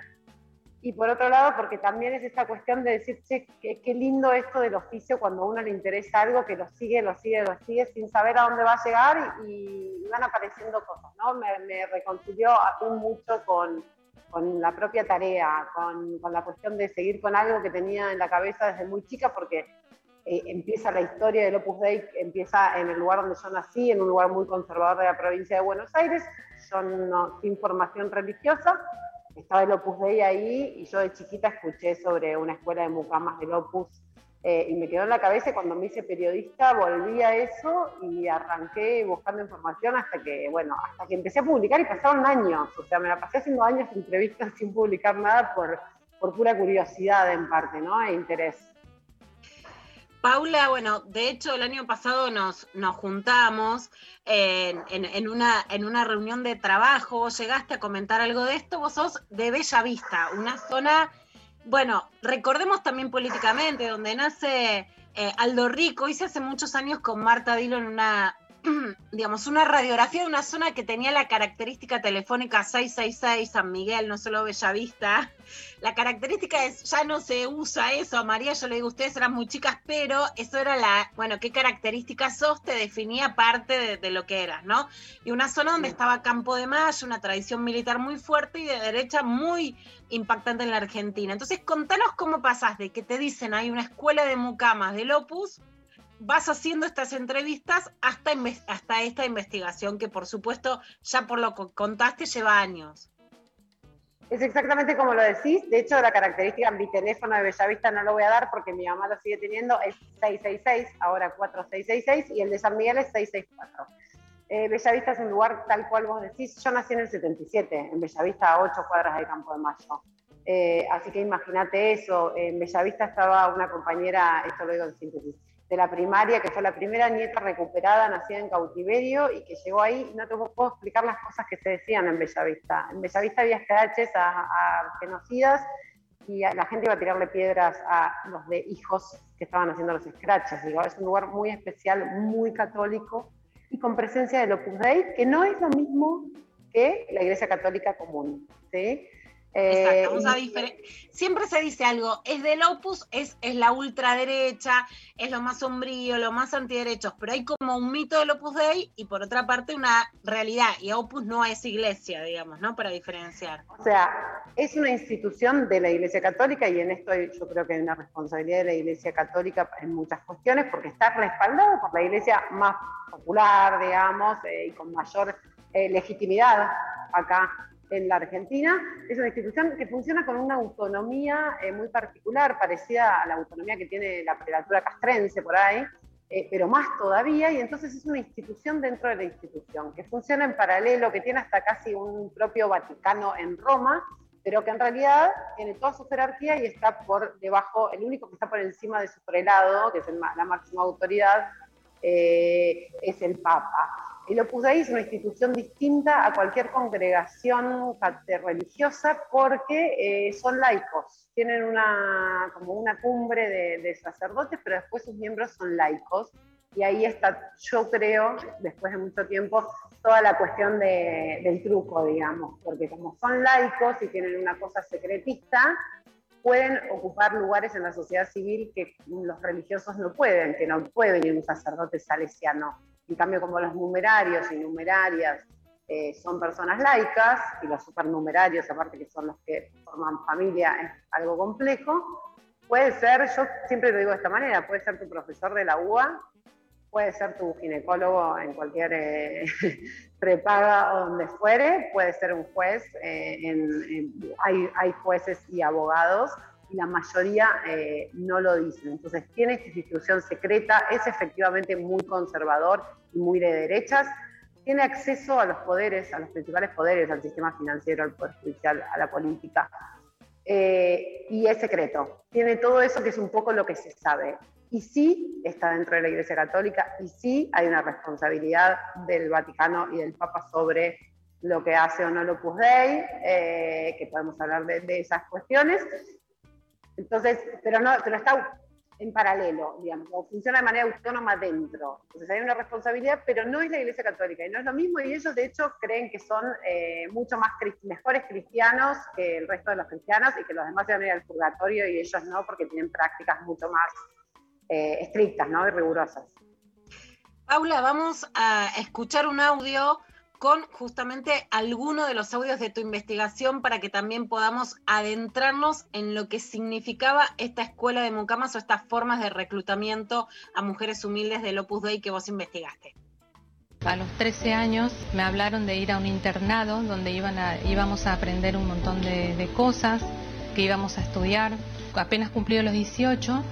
y por otro lado, porque también es esta cuestión de decir, che, qué, lindo esto del oficio cuando a uno le interesa algo, que lo sigue, lo sigue, lo sigue, sin saber a dónde va a llegar y, van apareciendo cosas, ¿no? Me, me reconcilió a mucho con, con la propia tarea, con, con, la cuestión de seguir con algo que tenía en la cabeza desde muy chica, porque eh, empieza la historia del Opus Dei, empieza en el lugar donde yo nací, en un lugar muy conservador de la provincia de Buenos Aires, yo no, sin formación religiosa, estaba el Opus Dei ahí y yo de chiquita escuché sobre una escuela de mucamas del Opus eh, y me quedó en la cabeza cuando me hice periodista volví a eso y arranqué buscando información hasta que, bueno, hasta que empecé a publicar y pasaron años, o sea, me la pasé haciendo años entrevistas sin publicar nada por, por pura curiosidad en parte, ¿no? E interés. Paula, bueno, de hecho el año pasado nos, nos juntamos en, una, en una reunión de trabajo, vos llegaste a comentar algo de esto, vos sos de Bella Vista, una zona, bueno, recordemos también políticamente, donde nace eh, Aldo Rico, hice hace muchos años con Marta Dilo en una, digamos, una radiografía de una zona que tenía la característica telefónica 666 San Miguel, no solo Bellavista. La característica es, ya no se usa eso, María yo le digo, ustedes eran muy chicas, pero eso era la, bueno, qué características sos te definía parte de, lo que eras, ¿no? Y una zona donde estaba Campo de Mayo, una tradición militar muy fuerte y de derecha muy impactante en la Argentina. Entonces, contanos cómo pasás de que te dicen hay una escuela de mucamas del Opus vas haciendo estas entrevistas hasta, hasta esta investigación que por supuesto ya por lo que contaste lleva años. Es exactamente como lo decís. De hecho, la característica mi teléfono de Bellavista no lo voy a dar porque mi mamá lo sigue teniendo. Es 666, ahora 4666, y el de San Miguel es 664. Eh, Bellavista es un lugar tal cual vos decís. Yo nací en el 77, en Bellavista, a 8 cuadras del Campo de Mayo. Eh, así que imagínate eso. En Bellavista estaba una compañera, esto lo digo en síntesis, de la primaria, que fue la primera nieta recuperada, nacida en cautiverio y que llegó ahí. No te puedo explicar las cosas que se decían en Bellavista. En Bellavista había escraches a, genocidas y la gente iba a tirarle piedras a los de hijos que estaban haciendo los scratches. Digo, es un lugar muy especial, muy católico y con presencia del Opus Dei, que no es lo mismo que la Iglesia Católica común. ¿sí? Exacto, eh, siempre se dice algo, es del opus, es, es la ultraderecha, es lo más sombrío, lo más antiderechos, pero hay como un mito del opus dei y por otra parte una realidad, y opus no es iglesia, digamos, ¿no? Para diferenciar. O sea, es una institución de la iglesia católica y en esto yo creo que hay una responsabilidad de la iglesia católica en muchas cuestiones porque está respaldado por la iglesia más popular, digamos, eh, y con mayor eh, legitimidad acá en la Argentina. Es una institución que funciona con una autonomía eh, muy particular, parecida a la autonomía que tiene la prelatura castrense por ahí, eh, pero más todavía, y entonces es una institución dentro de la institución, que funciona en paralelo, que tiene hasta casi un propio Vaticano en Roma, pero que en realidad tiene toda su jerarquía y está por debajo, el único que está por encima de su prelado, que es el la máxima autoridad, eh, es el Papa. El Opus Dei es una institución distinta a cualquier congregación religiosa porque eh, son laicos, tienen una, como una cumbre de, de, sacerdotes, pero después sus miembros son laicos. Y ahí está, yo creo, después de mucho tiempo, toda la cuestión de, del truco, digamos, porque como son laicos y tienen una cosa secretista, pueden ocupar lugares en la sociedad civil que los religiosos no pueden, que no puede venir un sacerdote salesiano. En cambio, como los numerarios y numerarias eh, son personas laicas, y los supernumerarios, aparte que son los que forman familia, es algo complejo, puede ser, yo siempre lo digo de esta manera, puede ser tu profesor de la UA, puede ser tu ginecólogo en cualquier eh, prepaga o donde fuere, puede ser un juez, eh, hay, hay, jueces y abogados, y la mayoría eh, no lo dicen. Entonces, tiene esta institución secreta, es efectivamente muy conservador y muy de derechas, tiene acceso a los poderes, a los principales poderes, al sistema financiero, al poder judicial, a la política, y es secreto. Tiene todo eso que es un poco lo que se sabe y sí está dentro de la Iglesia Católica y sí hay una responsabilidad del Vaticano y del Papa sobre lo que hace o no el Opus Dei, eh, que podemos hablar de, esas cuestiones. Entonces, pero, no, pero está en paralelo, digamos, o funciona de manera autónoma dentro. Entonces hay una responsabilidad, pero no es la Iglesia Católica y no es lo mismo y ellos de hecho creen que son eh, mucho más mejores cristianos que el resto de los cristianos y que los demás se van a ir al purgatorio y ellos no porque tienen prácticas mucho más eh, estrictas ¿no? y rigurosas. Paula, vamos a escuchar un audio con justamente alguno de los audios de tu investigación para que también podamos adentrarnos en lo que significaba esta escuela de mucamas o estas formas de reclutamiento a mujeres humildes del Opus Dei que vos investigaste. A los 13 años me hablaron de ir a un internado donde iban a, íbamos a aprender un montón de, de cosas, que íbamos a estudiar. Apenas cumplió los 18,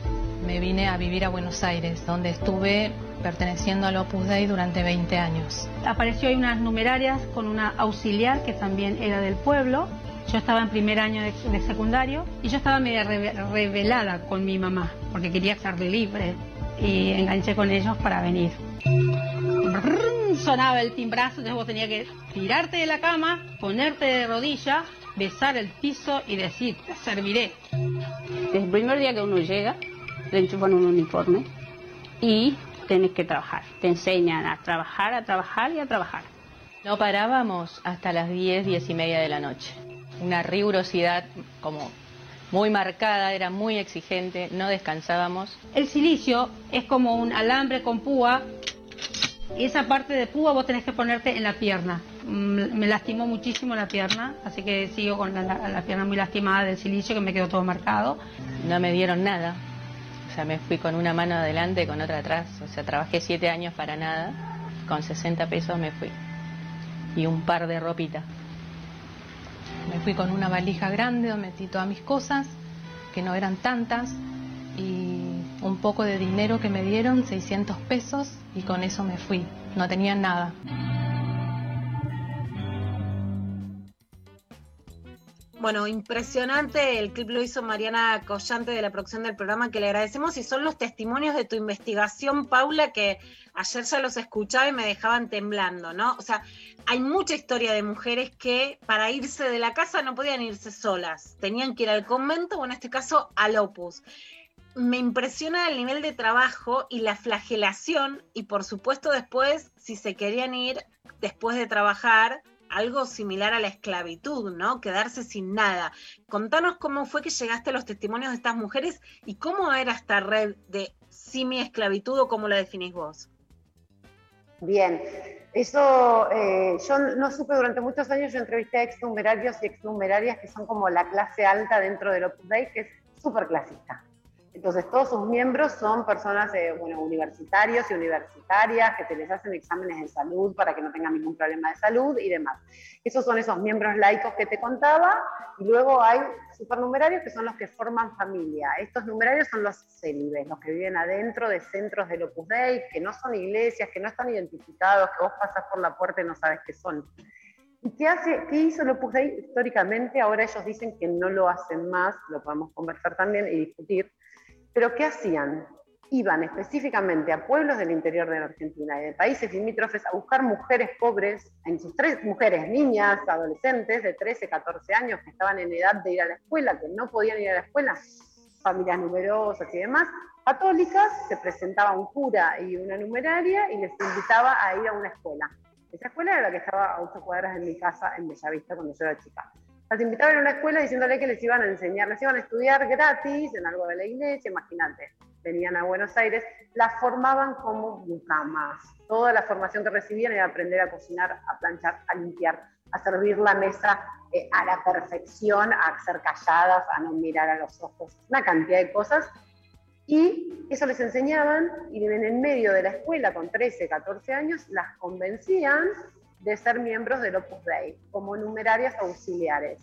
me vine a vivir a Buenos Aires, donde estuve perteneciendo al Opus Dei durante 20 años. Apareció ahí unas numerarias con una auxiliar que también era del pueblo. Yo estaba en primer año de, secundario y yo estaba media revelada con mi mamá porque quería estar libre y enganché con ellos para venir. sonaba el timbrazo, entonces vos tenías que tirarte de la cama, ponerte de rodilla, besar el piso y decir, te serviré. Desde el primer día que uno llega, te enchufan un uniforme y tienes que trabajar. Te enseñan a trabajar, a trabajar y a trabajar. No parábamos hasta las 10, 10 y media de la noche. Una rigurosidad como muy marcada, era muy exigente, no descansábamos. El silicio es como un alambre con púa y esa parte de púa vos tenés que ponerte en la pierna. Mm, me lastimó muchísimo la pierna, así que sigo con la, la pierna muy lastimada del silicio que me quedó todo marcado. No me dieron nada, sea, me fui con una mano adelante y con otra atrás. O sea, trabajé siete años para nada. Con 60 pesos me fui. Y un par de ropita. Me fui con una valija grande donde metí todas mis cosas, que no eran tantas, y un poco de dinero que me dieron, 600 pesos, y con eso me fui. No tenía nada. Bueno, impresionante. El clip lo hizo Mariana Collante de la producción del programa, que le agradecemos. Y son los testimonios de tu investigación, Paula, que ayer ya los escuchaba y me dejaban temblando, ¿no? O sea, hay mucha historia de mujeres que para irse de la casa no podían irse solas. Tenían que ir al convento o en este caso al Opus. Me impresiona el nivel de trabajo y la flagelación y por supuesto después, si se querían ir después de trabajar, algo similar a la esclavitud, ¿no? Quedarse sin nada. Contanos cómo fue que llegaste a los testimonios de estas mujeres y cómo era esta red de simi-esclavitud o cómo la definís vos. Bien, eso eh, yo no supe durante muchos años, yo entrevisté a exnumerarios y exnumerarias que son como la clase alta dentro del Opus Dei, que es súper clasista. Entonces, todos sus miembros son personas, eh, bueno, universitarios y universitarias que se les hacen exámenes de salud para que no tengan ningún problema de salud y demás. Esos son esos miembros laicos que te contaba. Y luego hay supernumerarios que son los que forman familia. Estos numerarios son los célibes, los que viven adentro de centros del Opus Dei, que no son iglesias, que no están identificados, que vos pasas por la puerta y no sabes qué son. ¿Y qué, hace, qué hizo el Opus Dei históricamente? Ahora ellos dicen que no lo hacen más, lo podemos conversar también y discutir pero ¿qué hacían? Iban específicamente a pueblos del interior de la Argentina y de países limítrofes a buscar mujeres pobres, en sus tres mujeres, niñas, adolescentes de 13, 14 años que estaban en edad de ir a la escuela, que no podían ir a la escuela, familias numerosas y demás, católicas, se presentaba un cura y una numeraria y les invitaba a ir a una escuela. Esa escuela era la que estaba a 8 cuadras de mi casa en Bellavista cuando yo era chica. Las invitaban a una escuela diciéndole que les iban a enseñar, les iban a estudiar gratis en algo de la iglesia, imagínate. Venían a Buenos Aires, las formaban como mucamas. Toda la formación que recibían era aprender a cocinar, a planchar, a limpiar, a servir la mesa eh, a la perfección, a ser calladas, a no mirar a los ojos, una cantidad de cosas. Y eso les enseñaban y en el medio de la escuela con 13, 14 años las convencían de ser miembros del Opus Dei, como numerarias auxiliares,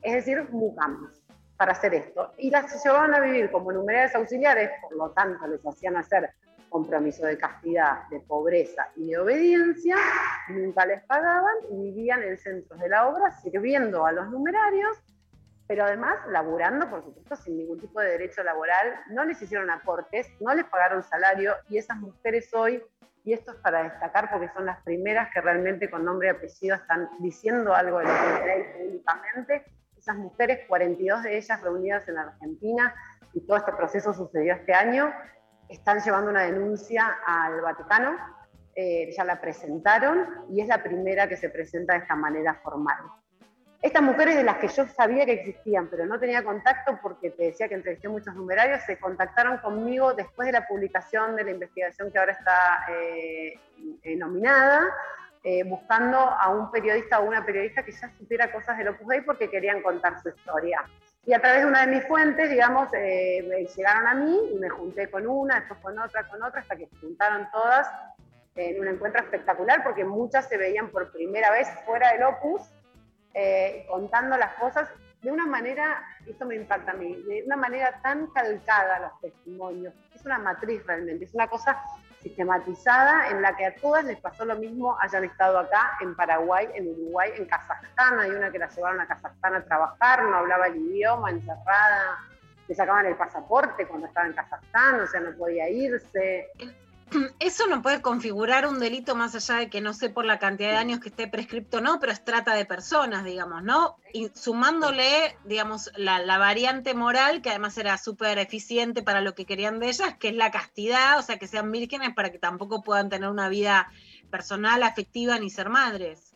es decir, mucamas, para hacer esto. Y las llevaban a vivir como numerarias auxiliares, por lo tanto les hacían hacer compromiso de castidad, de pobreza y de obediencia, nunca les pagaban y vivían en centros de la obra sirviendo a los numerarios, pero además laburando, por supuesto, sin ningún tipo de derecho laboral, no les hicieron aportes, no les pagaron salario y esas mujeres hoy y esto es para destacar porque son las primeras que realmente con nombre y apellido están diciendo algo de lo que hay públicamente. Esas mujeres, 42 de ellas reunidas en Argentina, y todo este proceso sucedió este año, están llevando una denuncia al Vaticano, eh, ya la presentaron y es la primera que se presenta de esta manera formal. Estas mujeres de las que yo sabía que existían, pero no tenía contacto porque te decía que entrevisté muchos numerarios, se contactaron conmigo después de la publicación de la investigación que ahora está eh, eh, nominada, eh, buscando a un periodista o una periodista que ya supiera cosas del Opus Dei porque querían contar su historia. Y a través de una de mis fuentes, digamos, llegaron a mí y me junté con una, después con otra, con otra, hasta que se juntaron todas en un encuentro espectacular porque muchas se veían por primera vez fuera del Opus eh, contando las cosas de una manera, esto me impacta a mí, de una manera tan calcada los testimonios. Es una matriz realmente, es una cosa sistematizada en la que a todas les pasó lo mismo, hayan estado acá, en Paraguay, en Uruguay, en Kazajstán. Hay una que la llevaron a Kazajstán a trabajar, no hablaba el idioma, encerrada, le sacaban el pasaporte cuando estaba en Kazajstán, o sea, no podía irse. eso no puede configurar un delito más allá de que no sé por la cantidad de años que esté prescripto o no, pero es trata de personas, digamos, ¿no? Y sumándole, digamos, la, variante moral, que además era súper eficiente para lo que querían de ellas, que es la castidad, o sea, que sean vírgenes para que tampoco puedan tener una vida personal, afectiva, ni ser madres.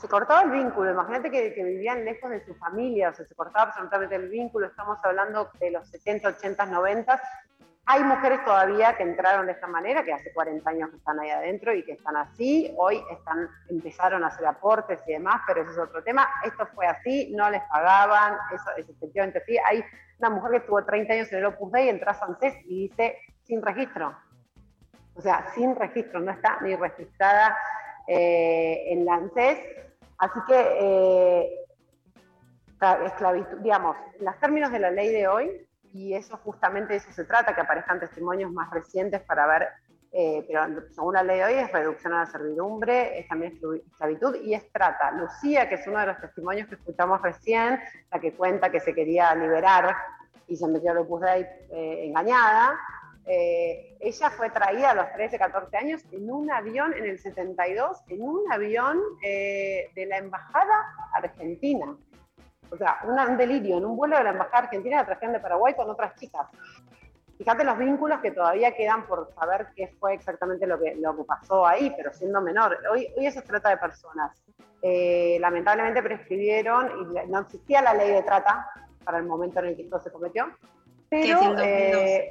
Se cortaba el vínculo, imagínate que, que vivían lejos de su familia, o sea, se cortaba absolutamente el vínculo, estamos hablando de los 70, 80, 90, hay mujeres todavía que entraron de esta manera, que hace 40 años están ahí adentro y que están así. Hoy están, empezaron a hacer aportes y demás, pero ese es otro tema. Esto fue así, no les pagaban, eso es efectivamente así. Hay una mujer que estuvo 30 años en el Opus Dei, entra a Sancés y dice sin registro. O sea, sin registro, no está ni registrada eh, en la ANSES. Así que, eh, esclavitud, digamos, los términos de la ley de hoy y eso justamente eso se trata, que aparezcan testimonios más recientes para ver, eh, pero según la ley de hoy es reducción a la servidumbre, es también esclavitud y es trata. Lucía, que es uno de los testimonios que escuchamos recién, la que cuenta que se quería liberar y se metió a Opus Dei eh, engañada, eh, ella fue traída a los 13, 14 años en un avión en el 72, en un avión de la Embajada Argentina. O sea, un delirio. En un vuelo de la Embajada Argentina la trajeron de Paraguay con otras chicas. Fíjate los vínculos que todavía quedan por saber qué fue exactamente lo que, lo que pasó ahí, pero siendo menor. Hoy, hoy eso se trata de personas. Eh, lamentablemente prescribieron y no existía la ley de trata para el momento en el que esto se cometió. Pero, eh,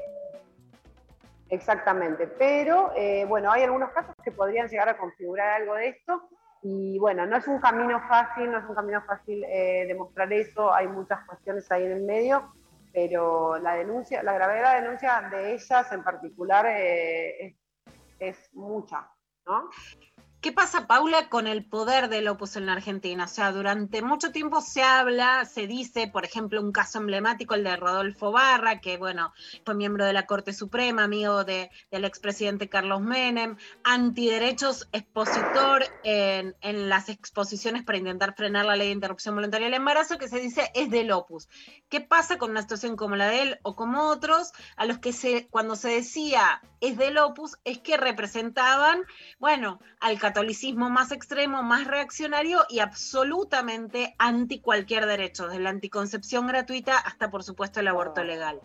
exactamente, pero eh, bueno, hay algunos casos que podrían llegar a configurar algo de esto y bueno, no es un camino fácil, no es un camino fácil eh, demostrar eso, hay muchas cuestiones ahí en el medio, pero la denuncia, la gravedad de la denuncia de ellas en particular eh, es, es mucha, ¿no? ¿Qué pasa, Paula, con el poder del Opus en la Argentina? O sea, durante mucho tiempo se habla, se dice, por ejemplo, un caso emblemático, el de Rodolfo Barra, que, bueno, fue miembro de la Corte Suprema, amigo de, del expresidente Carlos Menem, antiderechos, expositor en, en las exposiciones para intentar frenar la ley de interrupción voluntaria del embarazo, que se dice es del Opus. ¿Qué pasa con una situación como la de él o como otros, a los que se, cuando se decía es del Opus, es que representaban, bueno, al catolicismo más extremo, más reaccionario y absolutamente anti cualquier derecho, desde la anticoncepción gratuita hasta, por supuesto, el aborto legal.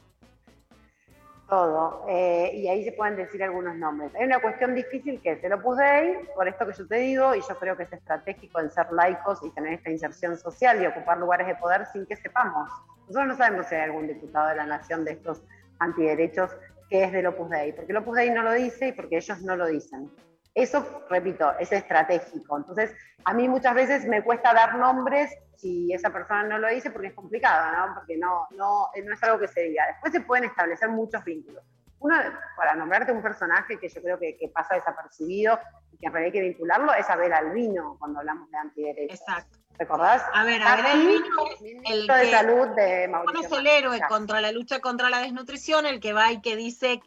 Todo. eh, y ahí se pueden decir algunos nombres. Hay una cuestión difícil que es el Opus Dei, por esto que yo te digo, y yo creo que es estratégico en ser laicos y tener esta inserción social y ocupar lugares de poder sin que sepamos. Nosotros no sabemos si hay algún diputado de la nación de estos antiderechos que es del Opus Dei, porque el Opus Dei no lo dice y porque ellos no lo dicen. Eso, repito, es estratégico. Entonces, a mí muchas veces me cuesta dar nombres si esa persona no lo dice porque es complicado, ¿no? Porque no, no, no es algo que se diga. Después se pueden establecer muchos vínculos. Uno, para nombrarte un personaje que yo creo que, que pasa desapercibido y que en realidad hay que vincularlo, es Abel Albino cuando hablamos de antiderechos. Exacto. ¿Recordás? A ver, Abel Albino, el ministro de que- Salud de Mauricio es el héroe contra la lucha contra la desnutrición, el que va y que dice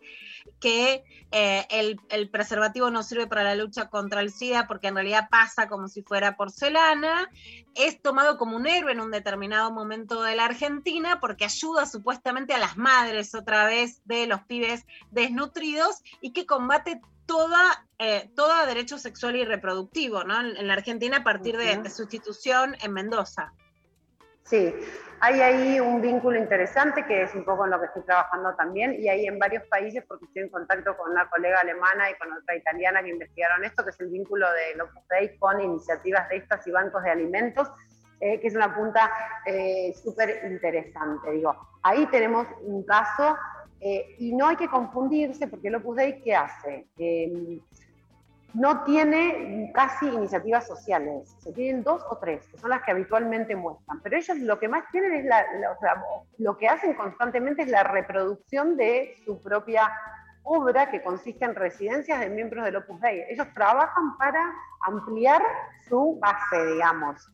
que eh, el, el preservativo no sirve para la lucha contra el SIDA porque en realidad pasa como si fuera porcelana, es tomado como un héroe en un determinado momento de la Argentina porque ayuda supuestamente a las madres otra vez de los pibes desnutridos y que combate toda, eh, todo derecho sexual y reproductivo, ¿no? En, en la Argentina a partir de, de su institución en Mendoza. Sí, hay ahí un vínculo interesante que es un poco en lo que estoy trabajando también y hay en varios países porque estoy en contacto con una colega alemana y con otra italiana que investigaron esto, que es el vínculo de Opus Dei con iniciativas de estas y bancos de alimentos, eh, que es una punta eh, súper interesante. Digo, ahí tenemos un caso eh, y no hay que confundirse porque el Opus Dei, ¿qué hace? No tiene casi iniciativas sociales, se tienen dos o tres, que son las que habitualmente muestran, pero ellos lo que más tienen es la, o sea, lo que hacen constantemente es la reproducción de su propia obra que consiste en residencias de miembros del Opus Dei. Ellos trabajan para ampliar su base, digamos,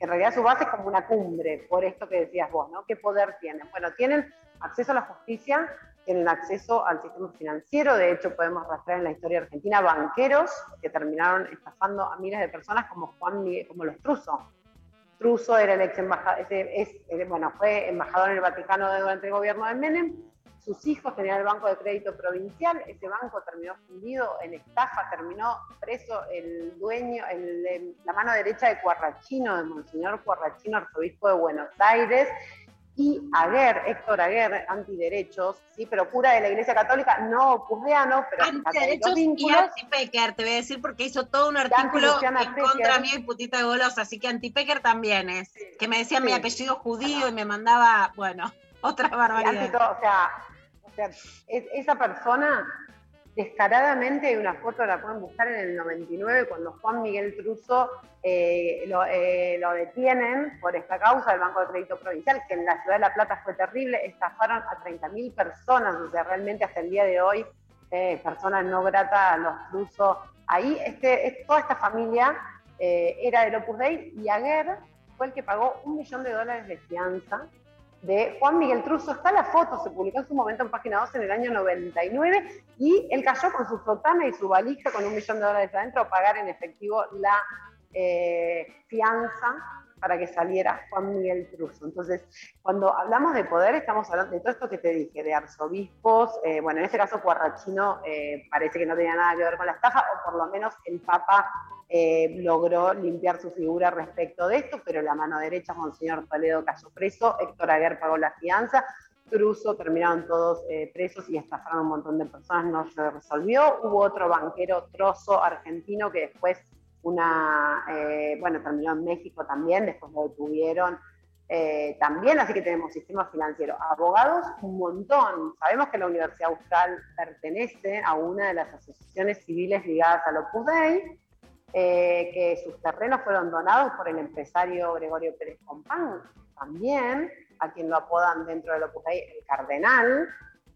en realidad su base es como una cumbre, por esto que decías vos, ¿no? ¿Qué poder tienen? Bueno, tienen acceso a la justicia, tienen acceso al sistema financiero, de hecho podemos rastrear en la historia argentina banqueros que terminaron estafando a miles de personas como Juan como los Truso. Truso era el ex embajador, eh, bueno, fue embajador en el Vaticano durante el gobierno de Menem, sus hijos tenían el Banco de Crédito Provincial, ese banco terminó fundido en estafa, terminó preso el dueño, el- la mano derecha de Cuarrachino, de Monseñor Cuarrachino, arzobispo de Buenos Aires, y Aguer, Héctor Aguer, antiderechos, sí, pero cura de la Iglesia Católica, no opusdeano, pero Antiderechos y anti-Pecker, te voy a decir porque hizo todo un artículo en Pecker. contra mía y putita golosa, así que anti-Pecker también es, que me decía mi apellido judío y me mandaba, bueno, otra barbaridad. todo, o sea, o sea, es- esa persona descaradamente hay una foto, la pueden buscar en el 99, cuando Juan Miguel Truso eh, lo, eh, lo detienen por esta causa del Banco de Crédito Provincial, que en la ciudad de La Plata fue terrible, estafaron a 30.000 personas, o sea, realmente hasta el día de hoy, eh, personas no gratas a los Truso. Ahí, este, es- toda esta familia era del Opus Dei y Aguer fue el que pagó un millón de dólares de fianza de Juan Miguel Truso. Está la foto, se publicó en su momento en página 2 en el año 99 y él cayó con su sotana y su valija con un millón de dólares adentro a pagar en efectivo la eh, fianza para que saliera Juan Miguel Truso. Entonces, cuando hablamos de poder, estamos hablando de todo esto que te dije, de arzobispos, eh, bueno, en este caso Cuarrachino eh, parece que no tenía nada que ver con la estafa, o por lo menos el Papa eh, logró limpiar su figura respecto de esto, pero la mano derecha, Monseñor Toledo cayó preso, Héctor Aguer pagó la fianza, Truso terminaron todos eh, presos y estafaron a un montón de personas, no se resolvió. Hubo otro banquero trozo argentino que después una, eh, bueno, terminó en México también, después lo detuvieron eh, también, así que tenemos sistema financiero. Abogados, un montón. Sabemos que la Universidad Austral pertenece a una de las asociaciones civiles ligadas al Opus Dei, eh, que sus terrenos fueron donados por el empresario Gregorio Pérez Compán también. a quien lo apodan dentro del Opus Dei el cardenal,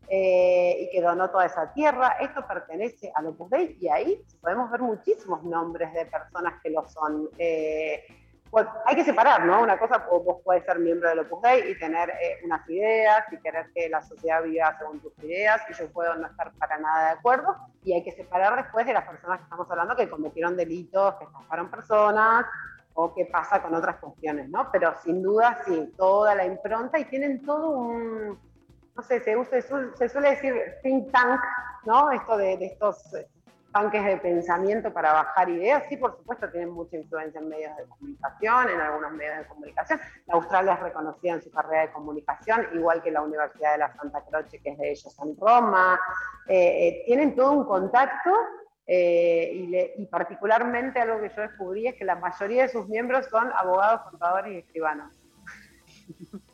eh, y que donó toda esa tierra. Esto pertenece al Opus Dei y ahí podemos ver muchísimos nombres de personas que lo son. Eh, pues, hay que separar, ¿no? Una cosa, vos podés ser miembro del Opus Dei y tener eh, unas ideas y querer que la sociedad viva según tus ideas, y yo puedo no estar para nada de acuerdo, y hay que separar después de las personas que estamos hablando que cometieron delitos, que estafaron personas, o qué pasa con otras cuestiones, ¿no? Pero sin duda, sí, toda la impronta y tienen todo un, no sé, se, suele decir think tank, ¿no? Esto de, de estos eh, tanques de pensamiento para bajar ideas, sí, por supuesto, tienen mucha influencia en medios de comunicación, en algunos medios de comunicación. La Australia es reconocida en su carrera de comunicación, igual que la Universidad de la Santa Croce, que es de ellos en Roma. Eh, eh, tienen todo un contacto y, y, particularmente algo que yo descubrí es que la mayoría de sus miembros son abogados, contadores y escribanos.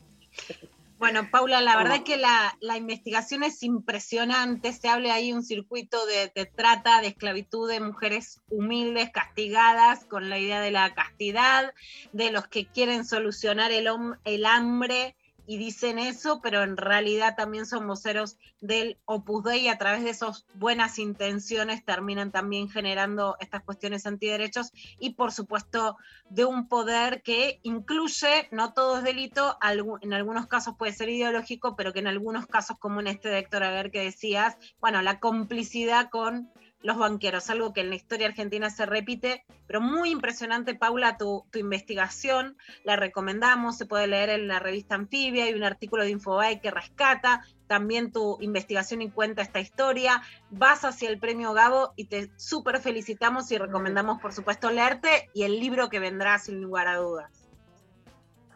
Bueno, Paula, la verdad es que la, investigación es impresionante. Se habla ahí un circuito de, de, trata, de esclavitud de mujeres humildes, castigadas, con la idea de la castidad, de los que quieren solucionar el, el hambre y dicen eso, pero en realidad también son voceros del Opus Dei y a través de esas buenas intenciones terminan también generando estas cuestiones antiderechos y por supuesto de un poder que incluye, no todo es delito, en algunos casos puede ser ideológico, pero que en algunos casos, como en este de Héctor Aguer que decías, bueno, la complicidad con los banqueros, algo que en la historia argentina se repite, pero muy impresionante, Paula, tu, investigación, la recomendamos, se puede leer en la revista Anfibia, hay un artículo de Infobae que rescata también tu investigación y cuenta esta historia, vas hacia el premio Gabo y te súper felicitamos y recomendamos, por supuesto, leerte y el libro que vendrá sin lugar a dudas.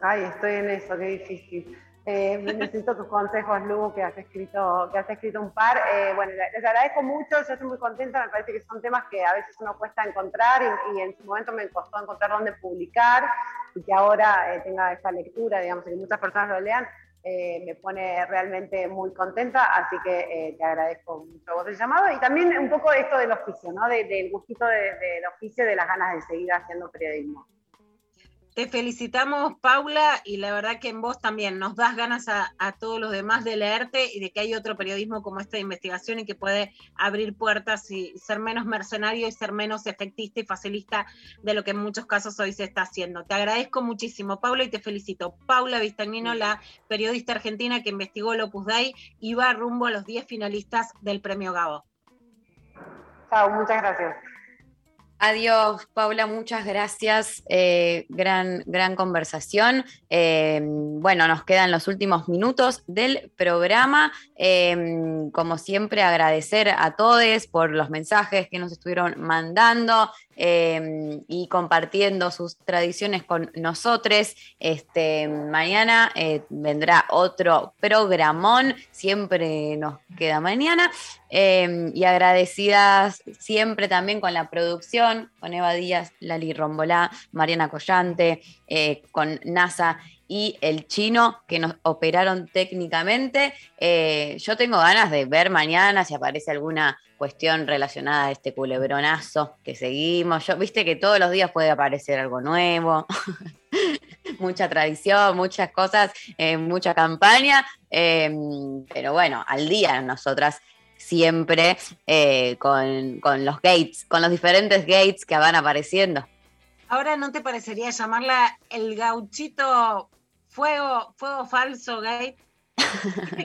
Ay, estoy en eso, qué difícil. Eh, necesito tus consejos, Lu, que has escrito, que has escrito un par. Eh, bueno, les agradezco mucho, yo estoy muy contenta, me parece que son temas que a veces uno cuesta encontrar y, en su momento me costó encontrar dónde publicar y que ahora eh, tenga esta lectura, digamos, y que muchas personas lo lean, me pone realmente muy contenta, así que te agradezco mucho vos el llamado y también un poco esto del oficio, ¿no? del gustito del oficio, de las ganas de seguir haciendo periodismo. Te felicitamos, Paula, y la verdad que en vos también nos das ganas a, todos los demás de leerte y de que hay otro periodismo como esta de investigación y que puede abrir puertas y ser menos mercenario y ser menos efectista y facilista de lo que en muchos casos hoy se está haciendo. Te agradezco muchísimo, Paula, y te felicito. Paula Vistagnino, la periodista argentina que investigó el Opus Dei y va rumbo a los 10 finalistas del Premio Gabo. Chao, muchas gracias. Adiós, Paula, muchas gracias. Eh, gran, gran conversación. Eh, bueno, nos quedan los últimos minutos del programa. Eh, como siempre, agradecer a todos por los mensajes que nos estuvieron mandando. Y compartiendo sus tradiciones con nosotros. Este, mañana vendrá otro programón, siempre nos queda mañana. Y agradecidas siempre también con la producción, con Eva Díaz, Lali Rombolá, Mariana Collante, eh, con NASA y el chino que nos operaron técnicamente. Eh, yo tengo ganas de ver mañana si aparece alguna cuestión relacionada a este culebronazo que seguimos. Yo, viste que todos los días puede aparecer algo nuevo, mucha tradición, muchas cosas, eh, mucha campaña, em, pero bueno, al día nosotras siempre eh, con, con los gates, con los diferentes gates que van apareciendo. Ahora no te parecería llamarla el gauchito fuego, fuego falso gate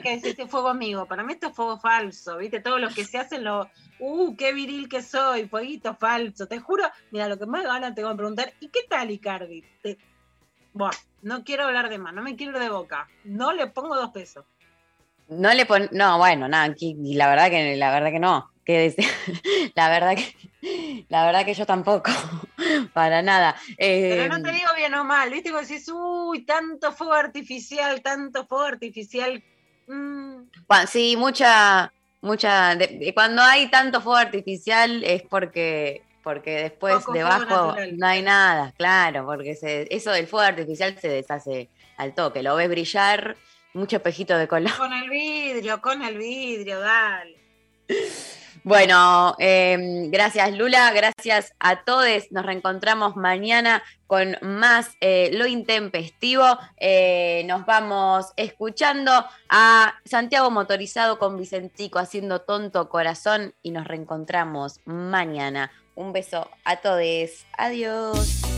que este fuego amigo, para mí esto es fuego falso, ¿viste? Todos los que se hacen lo, uh, qué viril que soy, fueguito falso, te juro, mira, lo que más ganas te voy a preguntar, ¿y qué tal Icardi? Bueno, no quiero hablar de más, no me quiero de boca, no le pongo dos pesos. No le pon, no, bueno, nada, la verdad que la verdad que no. Que la verdad que la verdad que yo tampoco, para nada. Pero no te em, digo bien o mal, viste, como decís, uy, tanto fuego artificial, tanto fuego artificial. Mm. sí, mucha, mucha. cuando hay tanto fuego artificial es porque porque después debajo no hay nada, claro, porque eso del fuego artificial se deshace al toque, lo ves brillar mucho espejito de color. Con el vidrio, con el vidrio, dale. Bueno, eh, gracias Lula, gracias a todos. Nos reencontramos mañana con más eh, Lo Intempestivo. Eh, nos vamos escuchando a Santiago Motorizado con Vicentico haciendo tonto corazón y nos reencontramos mañana. Un beso a todos. Adiós.